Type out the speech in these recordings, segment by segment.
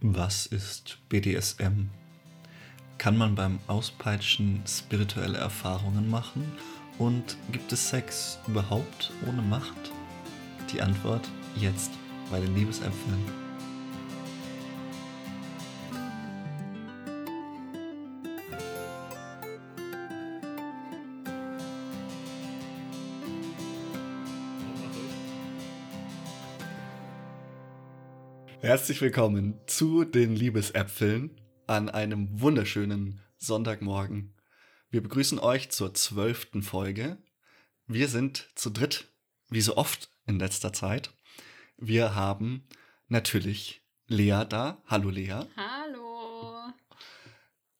Was ist BDSM? Kann man beim Auspeitschen spirituelle Erfahrungen machen? Und gibt es Sex überhaupt ohne Macht? Die Antwort jetzt bei den Liebesäpfeln. Herzlich willkommen zu den Liebesäpfeln an einem wunderschönen Sonntagmorgen. Wir begrüßen euch zur zwölften Folge. Wir sind zu dritt, wie so oft in letzter Zeit. Wir haben natürlich Lea da. Hallo Lea. Hallo.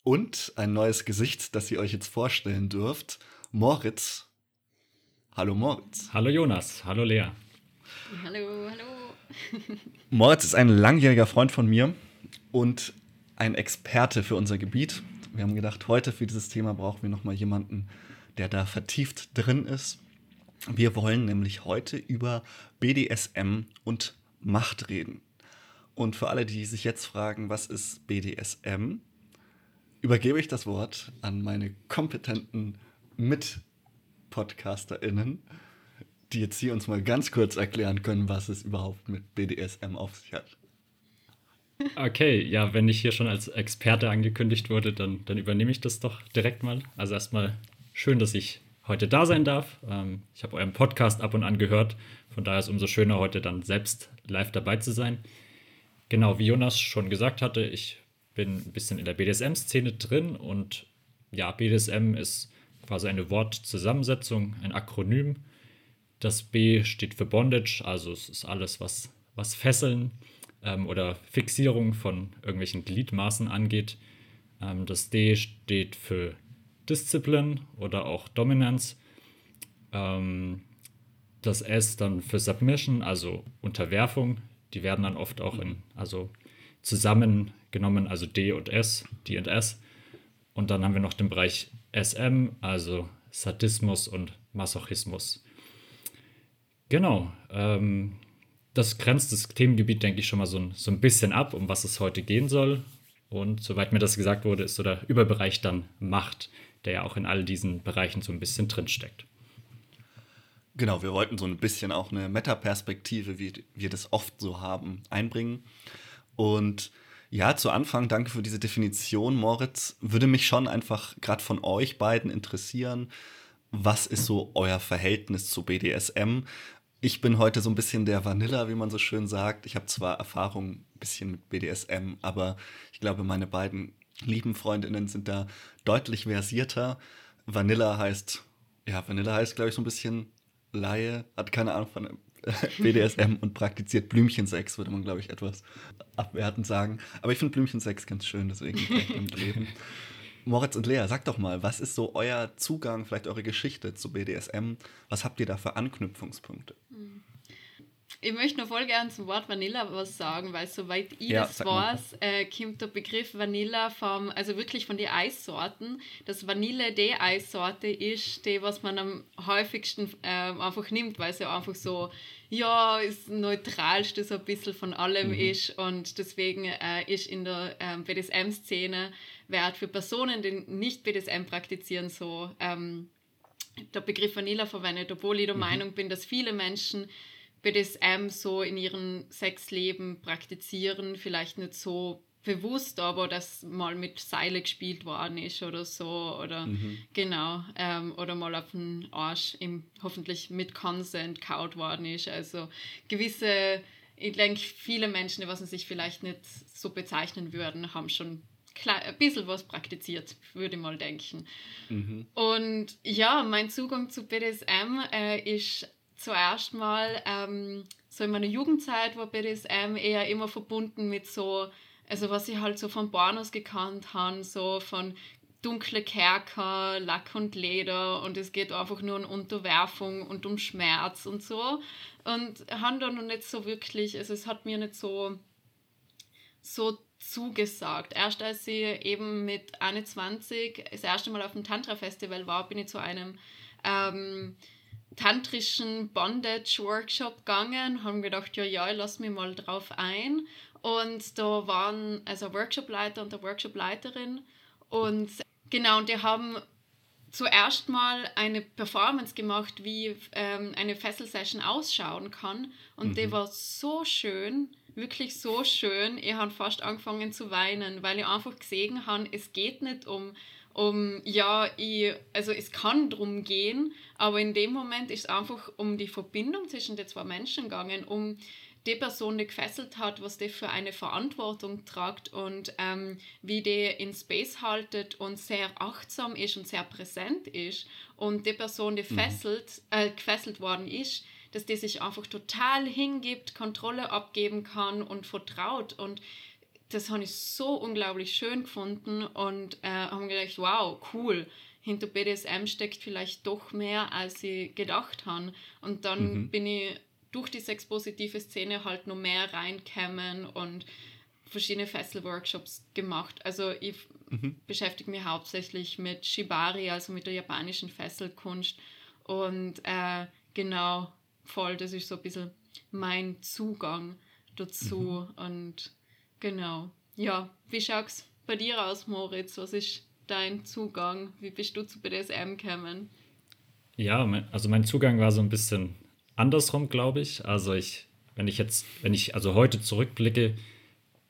Und ein neues Gesicht, das ihr euch jetzt vorstellen dürft. Moritz. Hallo Moritz. Hallo Jonas. Hallo Lea. Hallo, hallo. Moritz ist ein langjähriger Freund von mir und ein Experte für unser Gebiet. Wir haben gedacht, heute für dieses Thema brauchen wir nochmal jemanden, der da vertieft drin ist. Wir wollen nämlich heute über BDSM und Macht reden. Und für alle, die sich jetzt fragen, was ist BDSM, übergebe ich das Wort an meine kompetenten Mit-PodcasterInnen die jetzt hier uns mal ganz kurz erklären können, was es überhaupt mit BDSM auf sich hat. Okay, ja, wenn ich hier schon als Experte angekündigt wurde, dann, dann übernehme ich das doch direkt mal. Also erstmal schön, dass ich heute da sein darf. Ähm, ich habe euren Podcast ab und an gehört, von daher ist es umso schöner, heute dann selbst live dabei zu sein. Genau, wie Jonas schon gesagt hatte, ich bin ein bisschen in der BDSM-Szene drin und ja, BDSM ist quasi eine Wortzusammensetzung, ein Akronym das B steht für Bondage, also es ist alles, was, was Fesseln ähm, oder Fixierung von irgendwelchen Gliedmaßen angeht. Ähm, das D steht für Discipline oder auch Dominance. Ähm, das S dann für Submission, also Unterwerfung. Die werden dann oft auch in, also zusammengenommen, also D und S, D und S. Und dann haben wir noch den Bereich SM, also Sadismus und Masochismus. Genau. Ähm, das grenzt das Themengebiet, denke ich, schon mal so, so ein bisschen ab, um was es heute gehen soll. Und soweit mir das gesagt wurde, ist so der Überbereich dann Macht, der ja auch in all diesen Bereichen so ein bisschen drinsteckt. Genau, wir wollten so ein bisschen auch eine Metaperspektive, wie wir das oft so haben, einbringen. Und ja, zu Anfang, danke für diese Definition, Moritz. Würde mich schon einfach gerade von euch beiden interessieren. Was ist so euer Verhältnis zu BDSM? Ich bin heute so ein bisschen der Vanilla, wie man so schön sagt. Ich habe zwar Erfahrung ein bisschen mit BDSM, aber ich glaube, meine beiden lieben Freundinnen sind da deutlich versierter. Vanilla heißt, ja, Vanilla heißt, glaube ich, so ein bisschen Laie, hat keine Ahnung von BDSM und praktiziert Blümchensex, würde man, glaube ich, etwas abwertend sagen. Aber ich finde Blümchensex ganz schön, deswegen damit leben. Moritz und Lea, sagt doch mal, was ist so euer Zugang, vielleicht eure Geschichte zu BDSM? Was habt ihr da für Anknüpfungspunkte? Ich möchte noch voll gerne zum Wort Vanilla was sagen, weil soweit ich Ja, das weiß, äh, kommt der Begriff Vanilla vom, also wirklich von den Eissorten, dass Vanille die Eissorte ist, die, was man am häufigsten ähm, einfach nimmt, weil es ja einfach so, ja, ist neutralste so ein bisschen von allem ist. Und deswegen äh, ist in der ähm, BDSM-Szene wird für Personen, die nicht BDSM praktizieren, so ähm, der Begriff Vanilla verwendet, obwohl ich der Meinung bin, dass viele Menschen BDSM so in ihrem Sexleben praktizieren, vielleicht nicht so bewusst, aber dass mal mit Seile gespielt worden ist oder so oder genau ähm, oder mal auf den Arsch im, hoffentlich mit Consent kaut worden ist. Also gewisse, ich denke, viele Menschen, die was sich vielleicht nicht so bezeichnen würden, haben schon ein bisschen was praktiziert, würde ich mal denken. Und ja, mein Zugang zu BDSM äh, ist zuerst mal ähm, so in meiner Jugendzeit war BDSM eher immer verbunden mit so, also was ich halt so von Pornos gekannt habe, so von dunkle Kerker, Lack und Leder und es geht einfach nur um Unterwerfung und um Schmerz und so. Und haben da noch nicht so wirklich, also es hat mir nicht so so zugesagt. Erst als ich eben mit 21 das erste Mal auf dem Tantra-Festival war, bin ich zu einem ähm, tantrischen Bondage-Workshop gegangen, haben gedacht, ja, ja, ich lass mich mal drauf ein. Und da waren also Workshopleiter und eine Workshopleiterin. Und genau, und die haben zuerst mal eine Performance gemacht, wie ähm, eine Fesselsession ausschauen kann. Und mhm. die war so schön, wirklich so schön. Ich habe fast angefangen zu weinen, weil ich einfach gesehen habe, es geht nicht um, um ja, ich, also es kann drum gehen, aber in dem Moment ist es einfach um die Verbindung zwischen den zwei Menschen gegangen, um die Person, die gefesselt hat, was die für eine Verantwortung tragt und ähm, wie die in Space haltet und sehr achtsam ist und sehr präsent ist. Und die Person, die mhm. fesselt, äh, gefesselt worden ist, dass die sich einfach total hingibt, Kontrolle abgeben kann und vertraut. Und das habe ich so unglaublich schön gefunden und äh, habe gedacht, wow, cool. Hinter BDSM steckt vielleicht doch mehr, als ich gedacht habe. Und dann mhm. bin ich durch die sexpositive Szene halt noch mehr reinkämen und verschiedene Fesselworkshops gemacht. Also ich mhm. beschäftige mich hauptsächlich mit Shibari, also mit der japanischen Fesselkunst. Und äh, genau, voll, das ist so ein bisschen mein Zugang dazu. Mhm. Und genau, ja, wie schaut es bei dir aus, Moritz? Was ist dein Zugang? Wie bist du zu BDSM gekommen? Ja, also mein Zugang war so ein bisschen andersrum, glaube ich. Also ich, wenn ich jetzt, wenn ich also heute zurückblicke,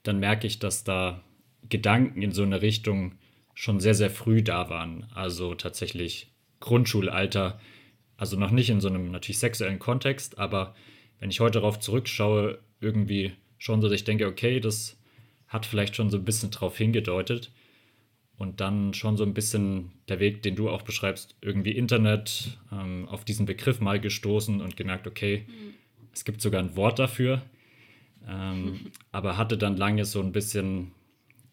dann merke ich, dass da Gedanken in so eine Richtung schon sehr, sehr früh da waren. Also tatsächlich Grundschulalter, also noch nicht in so einem natürlich sexuellen Kontext, aber wenn ich heute darauf zurückschaue, irgendwie schon so, dass ich denke, okay, das hat vielleicht schon so ein bisschen drauf hingedeutet und dann schon so ein bisschen der Weg, den du auch beschreibst, irgendwie Internet, ähm, auf diesen Begriff mal gestoßen und gemerkt, okay, mhm. es gibt sogar ein Wort dafür, ähm, aber hatte dann lange so ein bisschen,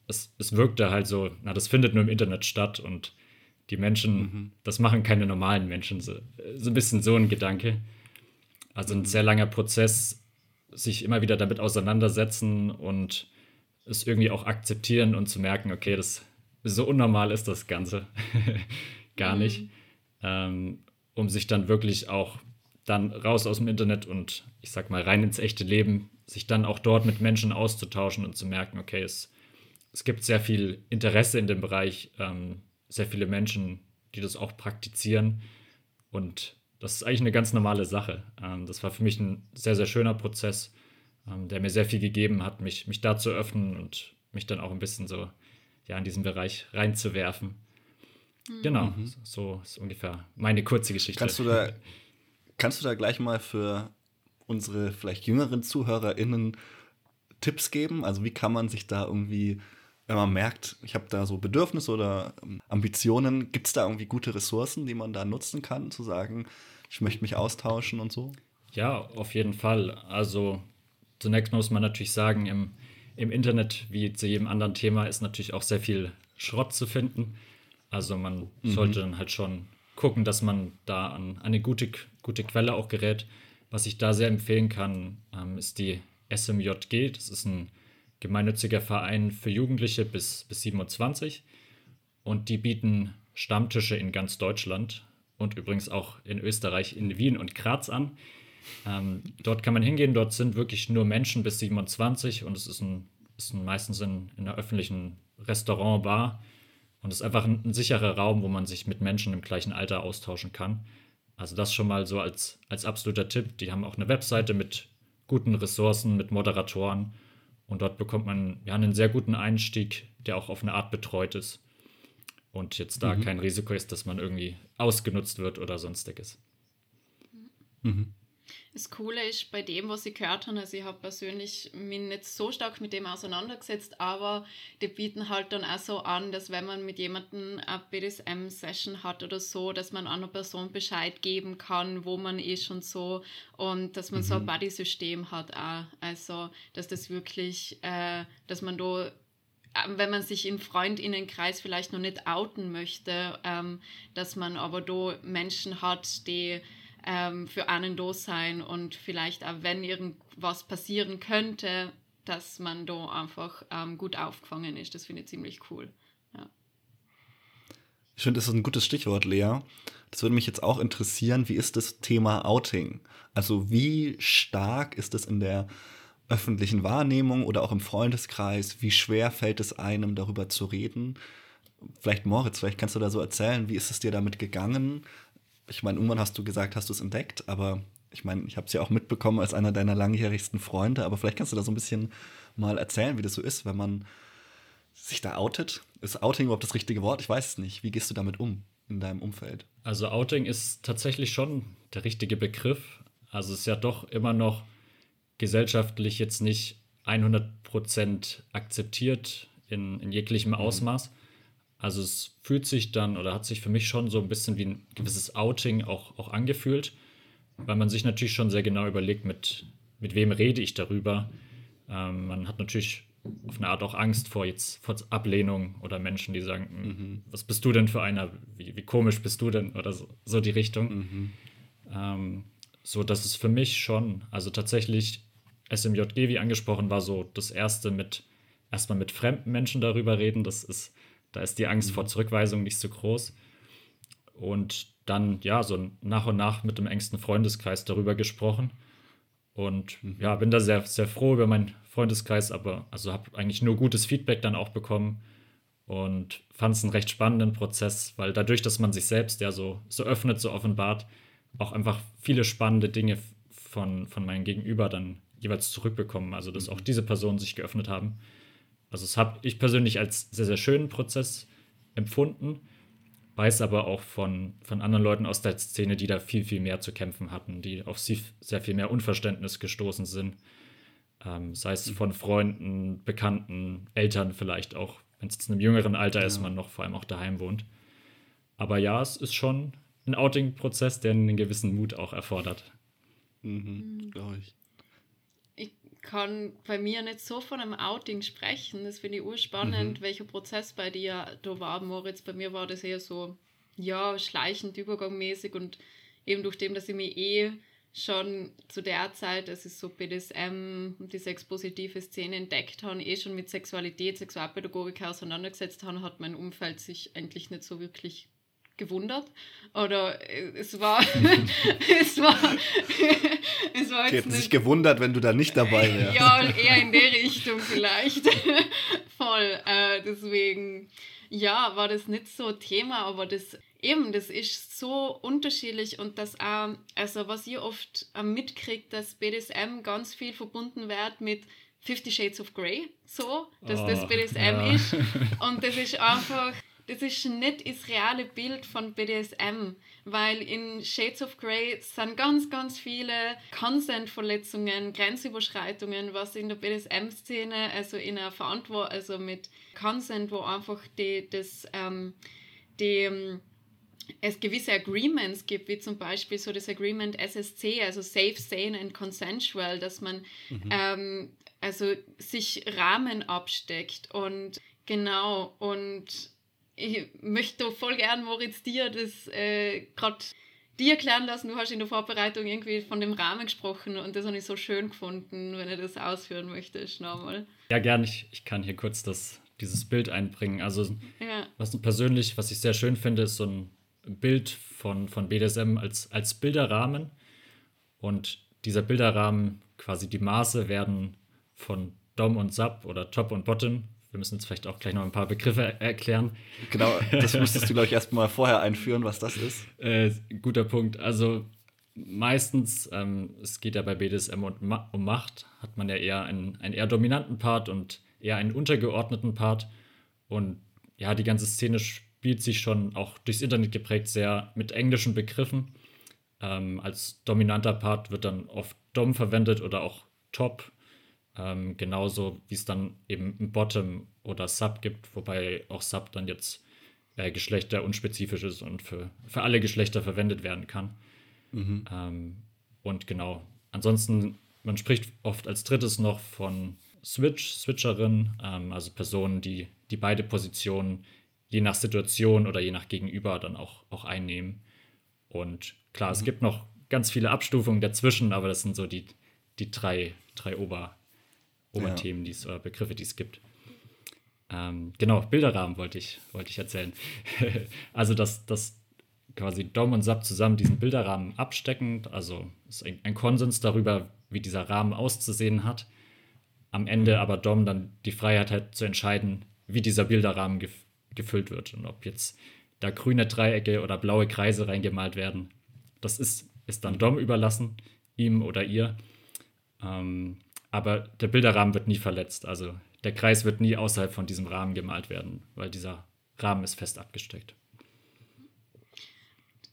es, es wirkte halt so, na, das findet nur im Internet statt und die Menschen, mhm. das machen keine normalen Menschen, so, so ein bisschen so ein Gedanke. Also ein mhm. sehr langer Prozess, sich immer wieder damit auseinandersetzen und es irgendwie auch akzeptieren und zu merken, okay, das so unnormal ist das Ganze gar nicht, mhm. ähm, um sich dann wirklich auch dann raus aus dem Internet und ich sag mal rein ins echte Leben, sich dann auch dort mit Menschen auszutauschen und zu merken, okay, es, es gibt sehr viel Interesse in dem Bereich, ähm, sehr viele Menschen, die das auch praktizieren und das ist eigentlich eine ganz normale Sache. Ähm, das war für mich ein sehr, sehr schöner Prozess, ähm, der mir sehr viel gegeben hat, mich, mich da zu öffnen und mich dann auch ein bisschen so ja, in diesen Bereich reinzuwerfen. Mhm. Genau, mhm. so ist ungefähr meine kurze Geschichte. Kannst du da, kannst du da gleich mal für unsere vielleicht jüngeren ZuhörerInnen Tipps geben? Also wie kann man sich da irgendwie, wenn man merkt, ich habe da so Bedürfnisse oder ähm, Ambitionen, gibt es da irgendwie gute Ressourcen, die man da nutzen kann, zu sagen, ich möchte mich austauschen und so? Ja, auf jeden Fall. Also zunächst muss man natürlich sagen, im im Internet, wie zu jedem anderen Thema, ist natürlich auch sehr viel Schrott zu finden. Also man mhm. sollte dann halt schon gucken, dass man da an, eine gute, gute Quelle auch gerät. Was ich da sehr empfehlen kann, ähm, ist die SMJG. Das ist ein gemeinnütziger Verein für Jugendliche bis, bis 27. Und die bieten Stammtische in ganz Deutschland und übrigens auch in Österreich, in Wien und Graz an. Ähm, dort kann man hingehen, dort sind wirklich nur Menschen bis 27 und es ist, ein, ist ein meistens in, in einer öffentlichen Restaurant, Bar und es ist einfach ein, ein, sicherer Raum, wo man sich mit Menschen im gleichen Alter austauschen kann. Also das schon mal so als, als absoluter Tipp. Die haben auch eine Webseite mit guten Ressourcen, mit Moderatoren und dort bekommt man ja einen sehr guten Einstieg, der auch auf eine Art betreut ist und jetzt da mhm. kein Risiko ist, dass man irgendwie ausgenutzt wird oder sonstiges. Mhm. Das Coole ist bei dem, was ich gehört habe, also ich habe persönlich mich nicht so stark mit dem auseinandergesetzt, aber die bieten halt dann auch so an, dass wenn man mit jemandem eine BDSM-Session hat oder so, dass man einer Person Bescheid geben kann, wo man ist und so und dass man mhm. so ein mhm. Buddy-System hat auch. Also, dass das wirklich, äh, dass man da ähm, wenn man sich im Freundinnenkreis vielleicht noch nicht outen möchte, ähm, dass man aber da Menschen hat, die ähm, für einen da sein und vielleicht auch, wenn irgendwas passieren könnte, dass man da einfach ähm, gut aufgefangen ist. Das finde ich ziemlich cool. Ja. Ich finde, das ist ein gutes Stichwort, Lea. Das würde mich jetzt auch interessieren. Wie ist das Thema Outing? Also, wie stark ist es in der öffentlichen Wahrnehmung oder auch im Freundeskreis? Wie schwer fällt es einem, darüber zu reden? Vielleicht Moritz, vielleicht kannst du da so erzählen, wie ist es dir damit gegangen? Ich meine, irgendwann hast du gesagt, hast du es entdeckt, aber ich meine, ich habe es ja auch mitbekommen als einer deiner langjährigsten Freunde, aber vielleicht kannst du da so ein bisschen mal erzählen, wie das so ist, wenn man sich da outet. Ist Outing überhaupt das richtige Wort? Ich weiß es nicht. Wie gehst du damit um in deinem Umfeld? Also Outing ist tatsächlich schon der richtige Begriff. Also es ist ja doch immer noch gesellschaftlich jetzt nicht 100% akzeptiert in, in jeglichem mhm. Also es fühlt sich dann oder hat sich für mich schon so ein bisschen wie ein gewisses Outing auch, auch angefühlt, weil man sich natürlich schon sehr genau überlegt, mit, mit wem rede ich darüber. Ähm, man hat natürlich auf eine Art auch Angst vor jetzt vor Ablehnung oder Menschen, die sagen, hm, mhm. was bist du denn für einer, wie, wie, komisch bist du denn oder so, so die Richtung. Mhm. Ähm, so dass es für mich schon, also tatsächlich SMJG, wie angesprochen, war so das erste mit erstmal mit fremden Menschen darüber reden. Das ist, da ist die Angst mhm. vor Zurückweisung nicht so groß. Und dann, ja, so nach und nach mit dem engsten Freundeskreis darüber gesprochen. Und mhm. ja, bin da sehr, sehr froh über meinen Freundeskreis, aber also habe eigentlich nur gutes Feedback dann auch bekommen und fand es einen recht spannenden Prozess, weil dadurch, dass man sich selbst ja so, so öffnet, so offenbart, auch einfach viele spannende Dinge von, von meinem Gegenüber dann jeweils zurückbekommen. Also, dass auch mhm. diese Personen sich geöffnet haben. Also, das habe ich persönlich als sehr, sehr schönen Prozess empfunden, weiß aber auch von, von anderen Leuten aus der Szene, die da viel, viel mehr zu kämpfen hatten, die auf sie sehr viel mehr Unverständnis gestoßen sind. Ähm, sei es von Freunden, Bekannten, Eltern vielleicht auch, wenn es in einem jüngeren Alter ja. ist, man noch vor allem auch daheim wohnt. Aber ja, es ist schon ein Outing-Prozess, der einen gewissen Mut auch erfordert. Mhm. Glaube ich. Ich kann bei mir nicht so von einem Outing sprechen. Das finde ich urspannend, mhm. welcher Prozess bei dir da war, Moritz. Bei mir war das eher so, ja, schleichend, übergangmäßig und eben durch dem, dass ich mich eh schon zu der Zeit, als ich so BDSM und die sexpositive Szene entdeckt habe, eh schon mit Sexualität, Sexualpädagogik auseinandergesetzt habe, hat mein Umfeld sich eigentlich nicht so wirklich gewundert. Oder es war. es war. es war Die hätten sich gewundert, wenn du da nicht dabei wärst. ja, eher in der Richtung vielleicht. Voll. Äh, deswegen, ja, war das nicht so Thema, aber das eben, das ist so unterschiedlich und das auch, also was ihr oft äh, mitkriegt, dass BDSM ganz viel verbunden wird mit Fifty Shades of Grey, so, dass oh, das BDSM ja. ist. Und das ist einfach das ist nicht das reale Bild von BDSM, weil in Shades of Grey sind ganz, ganz viele Consent-Verletzungen, Grenzüberschreitungen, was in der BDSM-Szene, also in einer Verantwortung, also mit Consent, wo einfach die, das, ähm, die, ähm, es gewisse Agreements gibt, wie zum Beispiel so das Agreement SSC, also Safe, Sane and Consensual, dass man mhm. ähm, also sich Rahmen absteckt und genau und ich möchte voll gern, Moritz, dir das äh, gerade dir erklären lassen. Du hast in der Vorbereitung irgendwie von dem Rahmen gesprochen und das habe ich so schön gefunden, wenn du das ausführen möchtest nochmal. Ja, gern. Ich, ich kann hier kurz das, dieses Bild einbringen. Also, ja. was persönlich, was ich sehr schön finde, ist so ein Bild von, von BDSM als, als Bilderrahmen. Und dieser Bilderrahmen, quasi die Maße werden von Dom und Sub oder Top und Bottom wir müssen jetzt vielleicht auch gleich noch ein paar Begriffe erklären. Genau, das müsstest du, glaube ich, erstmal vorher einführen, was das ist. Äh, guter Punkt. Also meistens, ähm, es geht ja bei BDSM um Macht, hat man ja eher einen, einen eher dominanten Part und eher einen untergeordneten Part. Und ja, die ganze Szene spielt sich schon auch durchs Internet geprägt sehr mit englischen Begriffen. Ähm, als dominanter Part wird dann oft Dom verwendet oder auch Top ähm, genauso wie es dann eben ein Bottom oder Sub gibt, wobei auch Sub dann jetzt äh, Geschlechter unspezifisch ist und für, für alle Geschlechter verwendet werden kann. Mhm. Ähm, und genau, ansonsten, man spricht oft als drittes noch von Switch, Switcherin, ähm, also Personen, die, die beide Positionen je nach Situation oder je nach Gegenüber dann auch, auch einnehmen. Und klar, mhm. es gibt noch ganz viele Abstufungen dazwischen, aber das sind so die, die drei, drei Ober, Oberthemen, ja. die's, oder Begriffe, die es gibt. Ähm, genau, Bilderrahmen wollte ich, wollte ich erzählen. also, dass, dass quasi Dom und Sub zusammen diesen Bilderrahmen abstecken, also ist ein, ein, Konsens darüber, wie dieser Rahmen auszusehen hat. am Ende aber Dom dann die Freiheit hat zu entscheiden, wie dieser Bilderrahmen gef gefüllt wird und ob jetzt da grüne Dreiecke oder blaue Kreise reingemalt werden. Das ist, ist dann Dom überlassen, ihm oder ihr. Ähm, aber der Bilderrahmen wird nie verletzt. Also der Kreis wird nie außerhalb von diesem Rahmen gemalt werden, weil dieser Rahmen ist fest abgesteckt.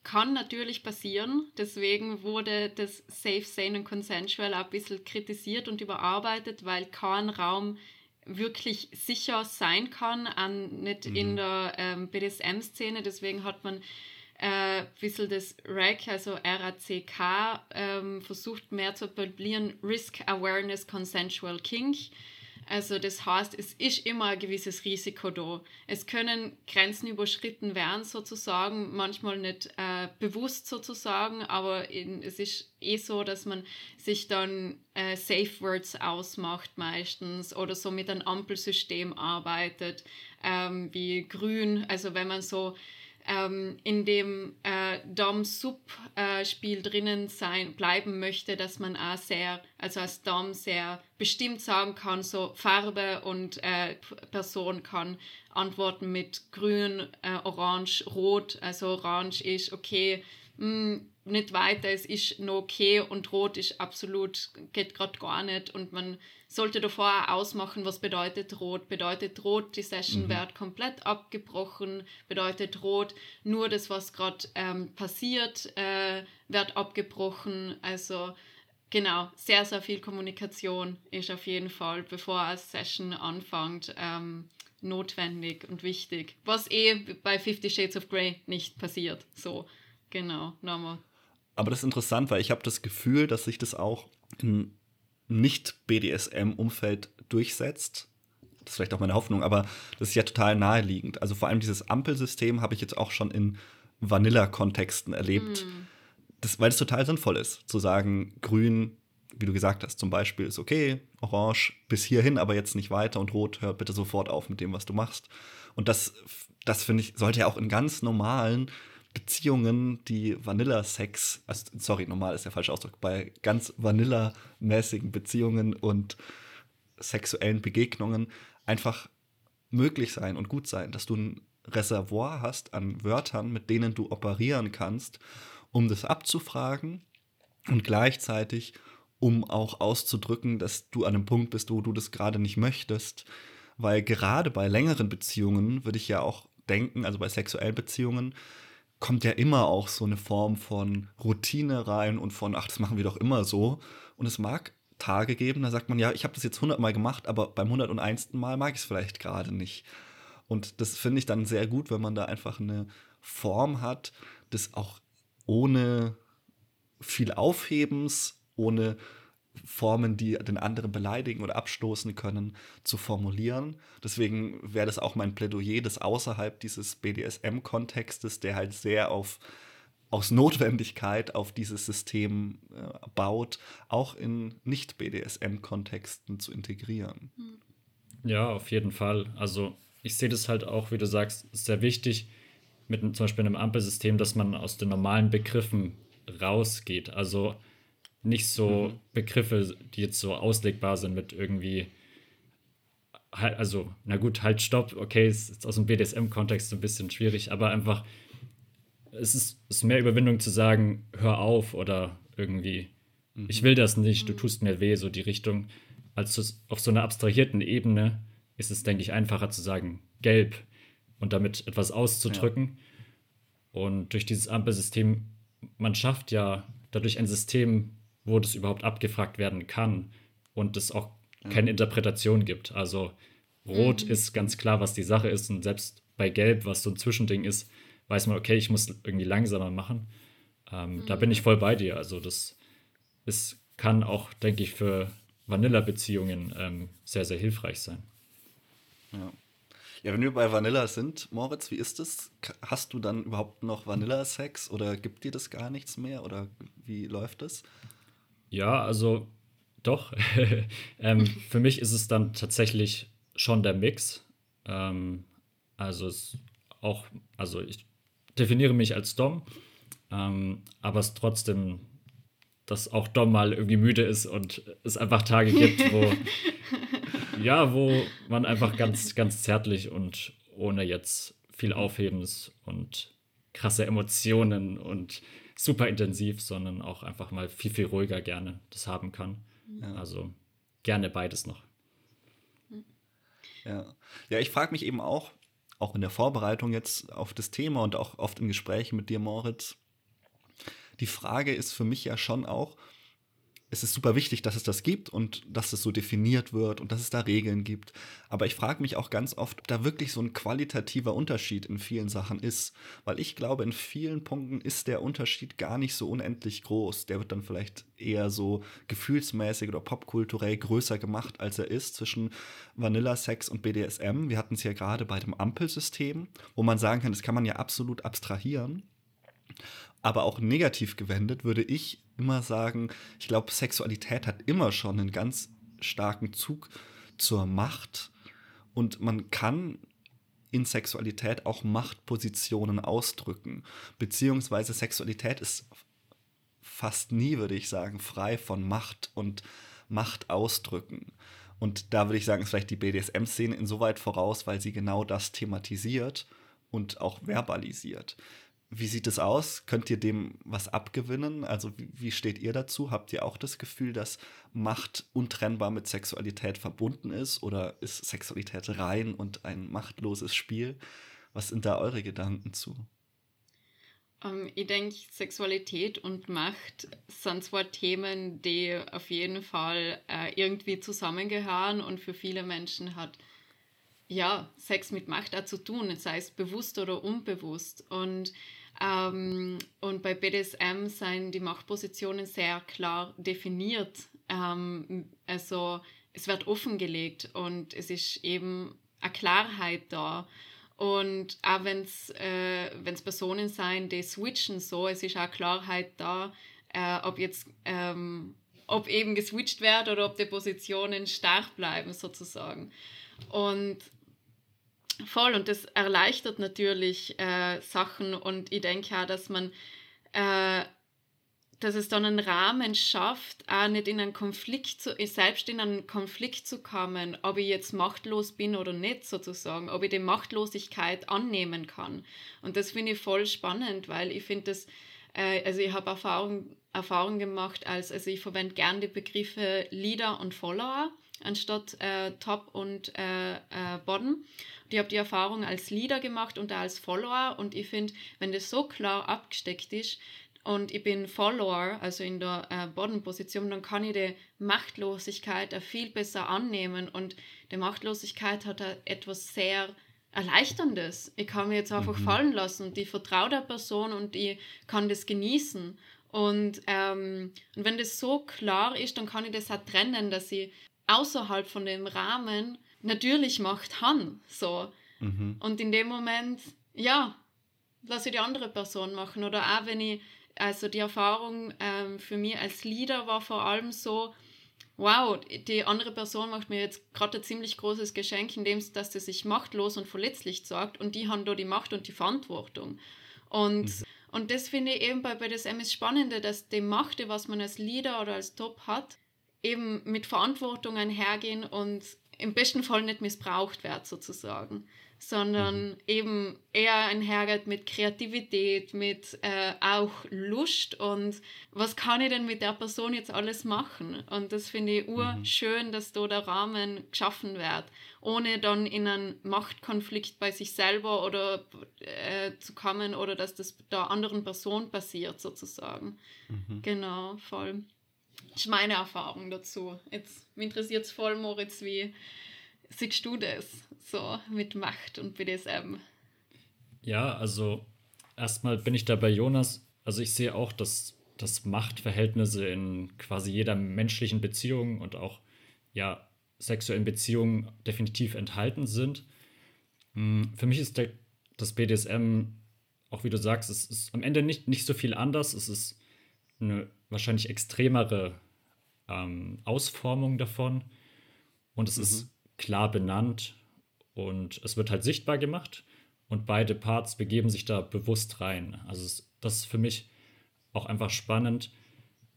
Kann natürlich passieren. Deswegen wurde das Safe, Sane und Consensual ein bisschen kritisiert und überarbeitet, weil kein Raum wirklich sicher sein kann, an, nicht mhm. in der ähm, BDSM-Szene. Deswegen hat man äh, ein bisschen das RAC, also RACK, ähm, versucht mehr zu etablieren, Risk Awareness Consensual Kink. Also das heißt, es ist immer ein gewisses Risiko da. Es können Grenzen überschritten werden sozusagen, manchmal nicht äh, bewusst sozusagen, aber in, es ist eh so, dass man sich dann äh, Safe Words ausmacht meistens oder so mit einem Ampelsystem arbeitet, ähm, wie grün. Also wenn man so ähm, in dem äh, Dom-Sub-Spiel äh, drinnen sein, bleiben möchte, dass man auch sehr, also als Dom sehr bestimmt sagen kann, so Farbe und äh, Person kann antworten mit grün, äh, orange, rot. Also orange ist okay, mh, hm, nicht weiter, es ist noch okay und rot ist absolut, geht gerade gar nicht und man sollte davor ausmachen, was bedeutet rot. Bedeutet rot, die Session mhm. wird komplett abgebrochen, bedeutet rot, nur das, was gerade ähm, passiert, äh, wird abgebrochen. Also genau, sehr, sehr viel Kommunikation ist auf jeden Fall, bevor eine Session anfängt, ähm, notwendig und wichtig. Was eh bei Fifty Shades of Grey nicht passiert. So, genau, nochmal. Aber das ist interessant, weil ich habe das Gefühl, dass sich das auch in nicht-BDSM-Umfeld durchsetzt. Das ist vielleicht auch meine Hoffnung, aber das ist ja total naheliegend. Also vor allem dieses Ampelsystem habe ich jetzt auch schon in Vanilla-Kontexten erlebt, mm. das, weil es total sinnvoll ist, zu sagen, grün, wie du gesagt hast, zum Beispiel ist okay, orange bis hierhin, aber jetzt nicht weiter und rot, hör bitte sofort auf mit dem, was du machst. Und das, das finde ich, sollte ja auch in ganz normalen Beziehungen, die Vanilla-Sex, also, sorry, normal ist der falsche Ausdruck, bei ganz Vanilla-mäßigen Beziehungen und sexuellen Begegnungen einfach möglich sein und gut sein, dass du ein Reservoir hast an Wörtern, mit denen du operieren kannst, um das abzufragen und gleichzeitig, um auch auszudrücken, dass du an einem Punkt bist, wo du das gerade nicht möchtest. Weil gerade bei längeren Beziehungen würde ich ja auch denken, also bei sexuellen Beziehungen, kommt ja immer auch so eine Form von Routine rein und von, ach, das machen wir doch immer so. Und es mag Tage geben, da sagt man, ja, ich habe das jetzt hundertmal gemacht, aber beim 101. Mal mag ich es vielleicht gerade nicht. Und das finde ich dann sehr gut, wenn man da einfach eine Form hat, das auch ohne viel Aufhebens, ohne Formen, die den anderen beleidigen oder abstoßen können, zu formulieren. Deswegen wäre das auch mein Plädoyer, das außerhalb dieses BDSM-Kontextes, der halt sehr auf aus Notwendigkeit auf dieses System äh, baut, auch in Nicht-BDSM-Kontexten zu integrieren. Ja, auf jeden Fall. Also ich sehe das halt auch, wie du sagst, sehr wichtig mit zum Beispiel einem Ampelsystem, dass man aus den normalen Begriffen rausgeht. Also nicht so mhm. Begriffe, die jetzt so auslegbar sind mit irgendwie, also, na gut, halt, stopp, okay, es ist aus dem BDSM-Kontext ein bisschen schwierig, aber einfach, es ist, ist mehr Überwindung zu sagen, hör auf oder irgendwie, mhm. ich will das nicht, du tust mir weh, so die Richtung. als auf so einer abstrahierten Ebene ist es, denke ich, einfacher zu sagen, gelb und damit etwas auszudrücken. Ja. Und durch dieses Ampelsystem, man schafft ja dadurch ein System, wo das überhaupt abgefragt werden kann und es auch keine Interpretation gibt. Also Rot mhm. ist ganz klar, was die Sache ist und selbst bei Gelb, was so ein Zwischending ist, weiß man, okay, ich muss irgendwie langsamer machen. Ähm, mhm. Da bin ich mhm. voll bei dir. Also das ist, kann auch, denke ich, für Vanilla-Beziehungen ähm, sehr, sehr hilfreich sein. Ja. Ja, wenn wir bei Vanilla sind, Moritz, wie ist es? Hast du dann überhaupt noch Vanilla-Sex oder gibt dir das gar nichts mehr oder wie läuft das? Ja, also doch. ähm, für mich ist es dann tatsächlich schon der Mix. Ähm, also es auch, also ich definiere mich als Dom, ähm, aber es trotzdem dass auch Dom mal irgendwie müde ist und es einfach Tage gibt, wo ja, wo man einfach ganz, ganz zärtlich und ohne jetzt viel Aufhebens und krasse Emotionen und super intensiv, sondern auch einfach mal viel, viel ruhiger gerne das haben kann. Ja. Also gerne beides noch. Ja, ja ich frage mich eben auch, auch in der Vorbereitung jetzt auf das Thema und auch oft in Gesprächen mit dir, Moritz, die Frage ist für mich ja schon auch, es ist super wichtig, dass es das gibt und dass es so definiert wird und dass es da Regeln gibt. Aber ich frage mich auch ganz oft, ob da wirklich so ein qualitativer Unterschied in vielen Sachen ist. Weil ich glaube, in vielen Punkten ist der Unterschied gar nicht so unendlich groß. Der wird dann vielleicht eher so gefühlsmäßig oder popkulturell größer gemacht, als er ist zwischen Vanilla-Sex und BDSM. Wir hatten es ja gerade bei dem Ampelsystem, wo man sagen kann, das kann man ja absolut abstrahieren. Aber auch negativ gewendet würde ich immer sagen, ich glaube, Sexualität hat immer schon einen ganz starken Zug zur Macht und man kann in Sexualität auch Machtpositionen ausdrücken, beziehungsweise Sexualität ist fast nie, würde ich sagen, frei von Macht und Macht ausdrücken. Und da würde ich sagen, ist vielleicht die BDSM-Szene insoweit voraus, weil sie genau das thematisiert und auch verbalisiert. Wie sieht es aus? Könnt ihr dem was abgewinnen? Also wie, wie, steht ihr dazu? Habt ihr auch das Gefühl, dass Macht untrennbar mit Sexualität verbunden ist? Oder ist Sexualität rein und ein machtloses Spiel? Was sind da eure Gedanken zu? Ähm, ich denke, Sexualität und Macht sind zwar Themen, die auf jeden Fall äh, irgendwie zusammengehören und für viele Menschen hat ja Sex mit Macht auch zu tun, sei es bewusst oder unbewusst. Und ähm, und bei BDSM sind die Machtpositionen sehr klar definiert. Ähm, also es wird offengelegt und es ist eben eine Klarheit da. Und auch wenn es äh, Personen sein, die switchen so, es ist auch Klarheit da, äh, ob jetzt ähm, ob eben geswitcht wird oder ob die Positionen stark bleiben sozusagen. Und Voll, und das erleichtert natürlich äh, Sachen. Und ich denke auch, dass man, äh, dass es dann einen Rahmen schafft, auch nicht in einen Konflikt zu, selbst in einen Konflikt zu kommen, ob ich jetzt machtlos bin oder nicht sozusagen, ob ich die Machtlosigkeit annehmen kann. Und das finde ich voll spannend, weil ich finde das, äh, also ich habe Erfahrung, Erfahrung gemacht, als, also ich verwende gerne die Begriffe Leader und Follower anstatt äh, Top und äh, äh, Bottom ich habe die Erfahrung als Leader gemacht und als Follower und ich finde, wenn das so klar abgesteckt ist und ich bin Follower, also in der äh, Bodenposition, dann kann ich die Machtlosigkeit viel besser annehmen und die Machtlosigkeit hat etwas sehr Erleichterndes. Ich kann mir jetzt einfach mhm. fallen lassen und ich vertraue der Person und ich kann das genießen. Und, ähm, und wenn das so klar ist, dann kann ich das auch trennen, dass ich außerhalb von dem Rahmen natürlich macht Han so. Mhm. Und in dem Moment, ja, lasse ich die andere Person machen. Oder auch wenn ich, also die Erfahrung ähm, für mich als Leader war vor allem so, wow, die andere Person macht mir jetzt gerade ein ziemlich großes Geschenk, indem dass sie sich machtlos und verletzlich sagt und die haben da die Macht und die Verantwortung. Und, mhm. und das finde ich eben bei BDSM ist Spannende, dass die Macht, was man als Leader oder als Top hat, eben mit Verantwortung einhergehen und im besten Fall nicht missbraucht wird sozusagen, sondern mhm. eben eher einhergeht mit Kreativität, mit äh, auch Lust und was kann ich denn mit der Person jetzt alles machen? Und das finde ich urschön, mhm. dass da der Rahmen geschaffen wird, ohne dann in einen Machtkonflikt bei sich selber oder äh, zu kommen oder dass das der anderen Person passiert sozusagen. Mhm. Genau, voll. Das ist meine Erfahrung dazu. Jetzt interessiert es voll, Moritz, wie siehst du das so mit Macht und BDSM? Ja, also erstmal bin ich da bei Jonas. Also ich sehe auch, dass, dass Machtverhältnisse in quasi jeder menschlichen Beziehung und auch ja, sexuellen Beziehungen definitiv enthalten sind. Hm, für mich ist der, das BDSM, auch wie du sagst, es ist am Ende nicht, nicht so viel anders. Es ist eine wahrscheinlich extremere ähm, Ausformung davon. Und es mhm. ist klar benannt und es wird halt sichtbar gemacht und beide Parts begeben sich da bewusst rein. Also das ist für mich auch einfach spannend,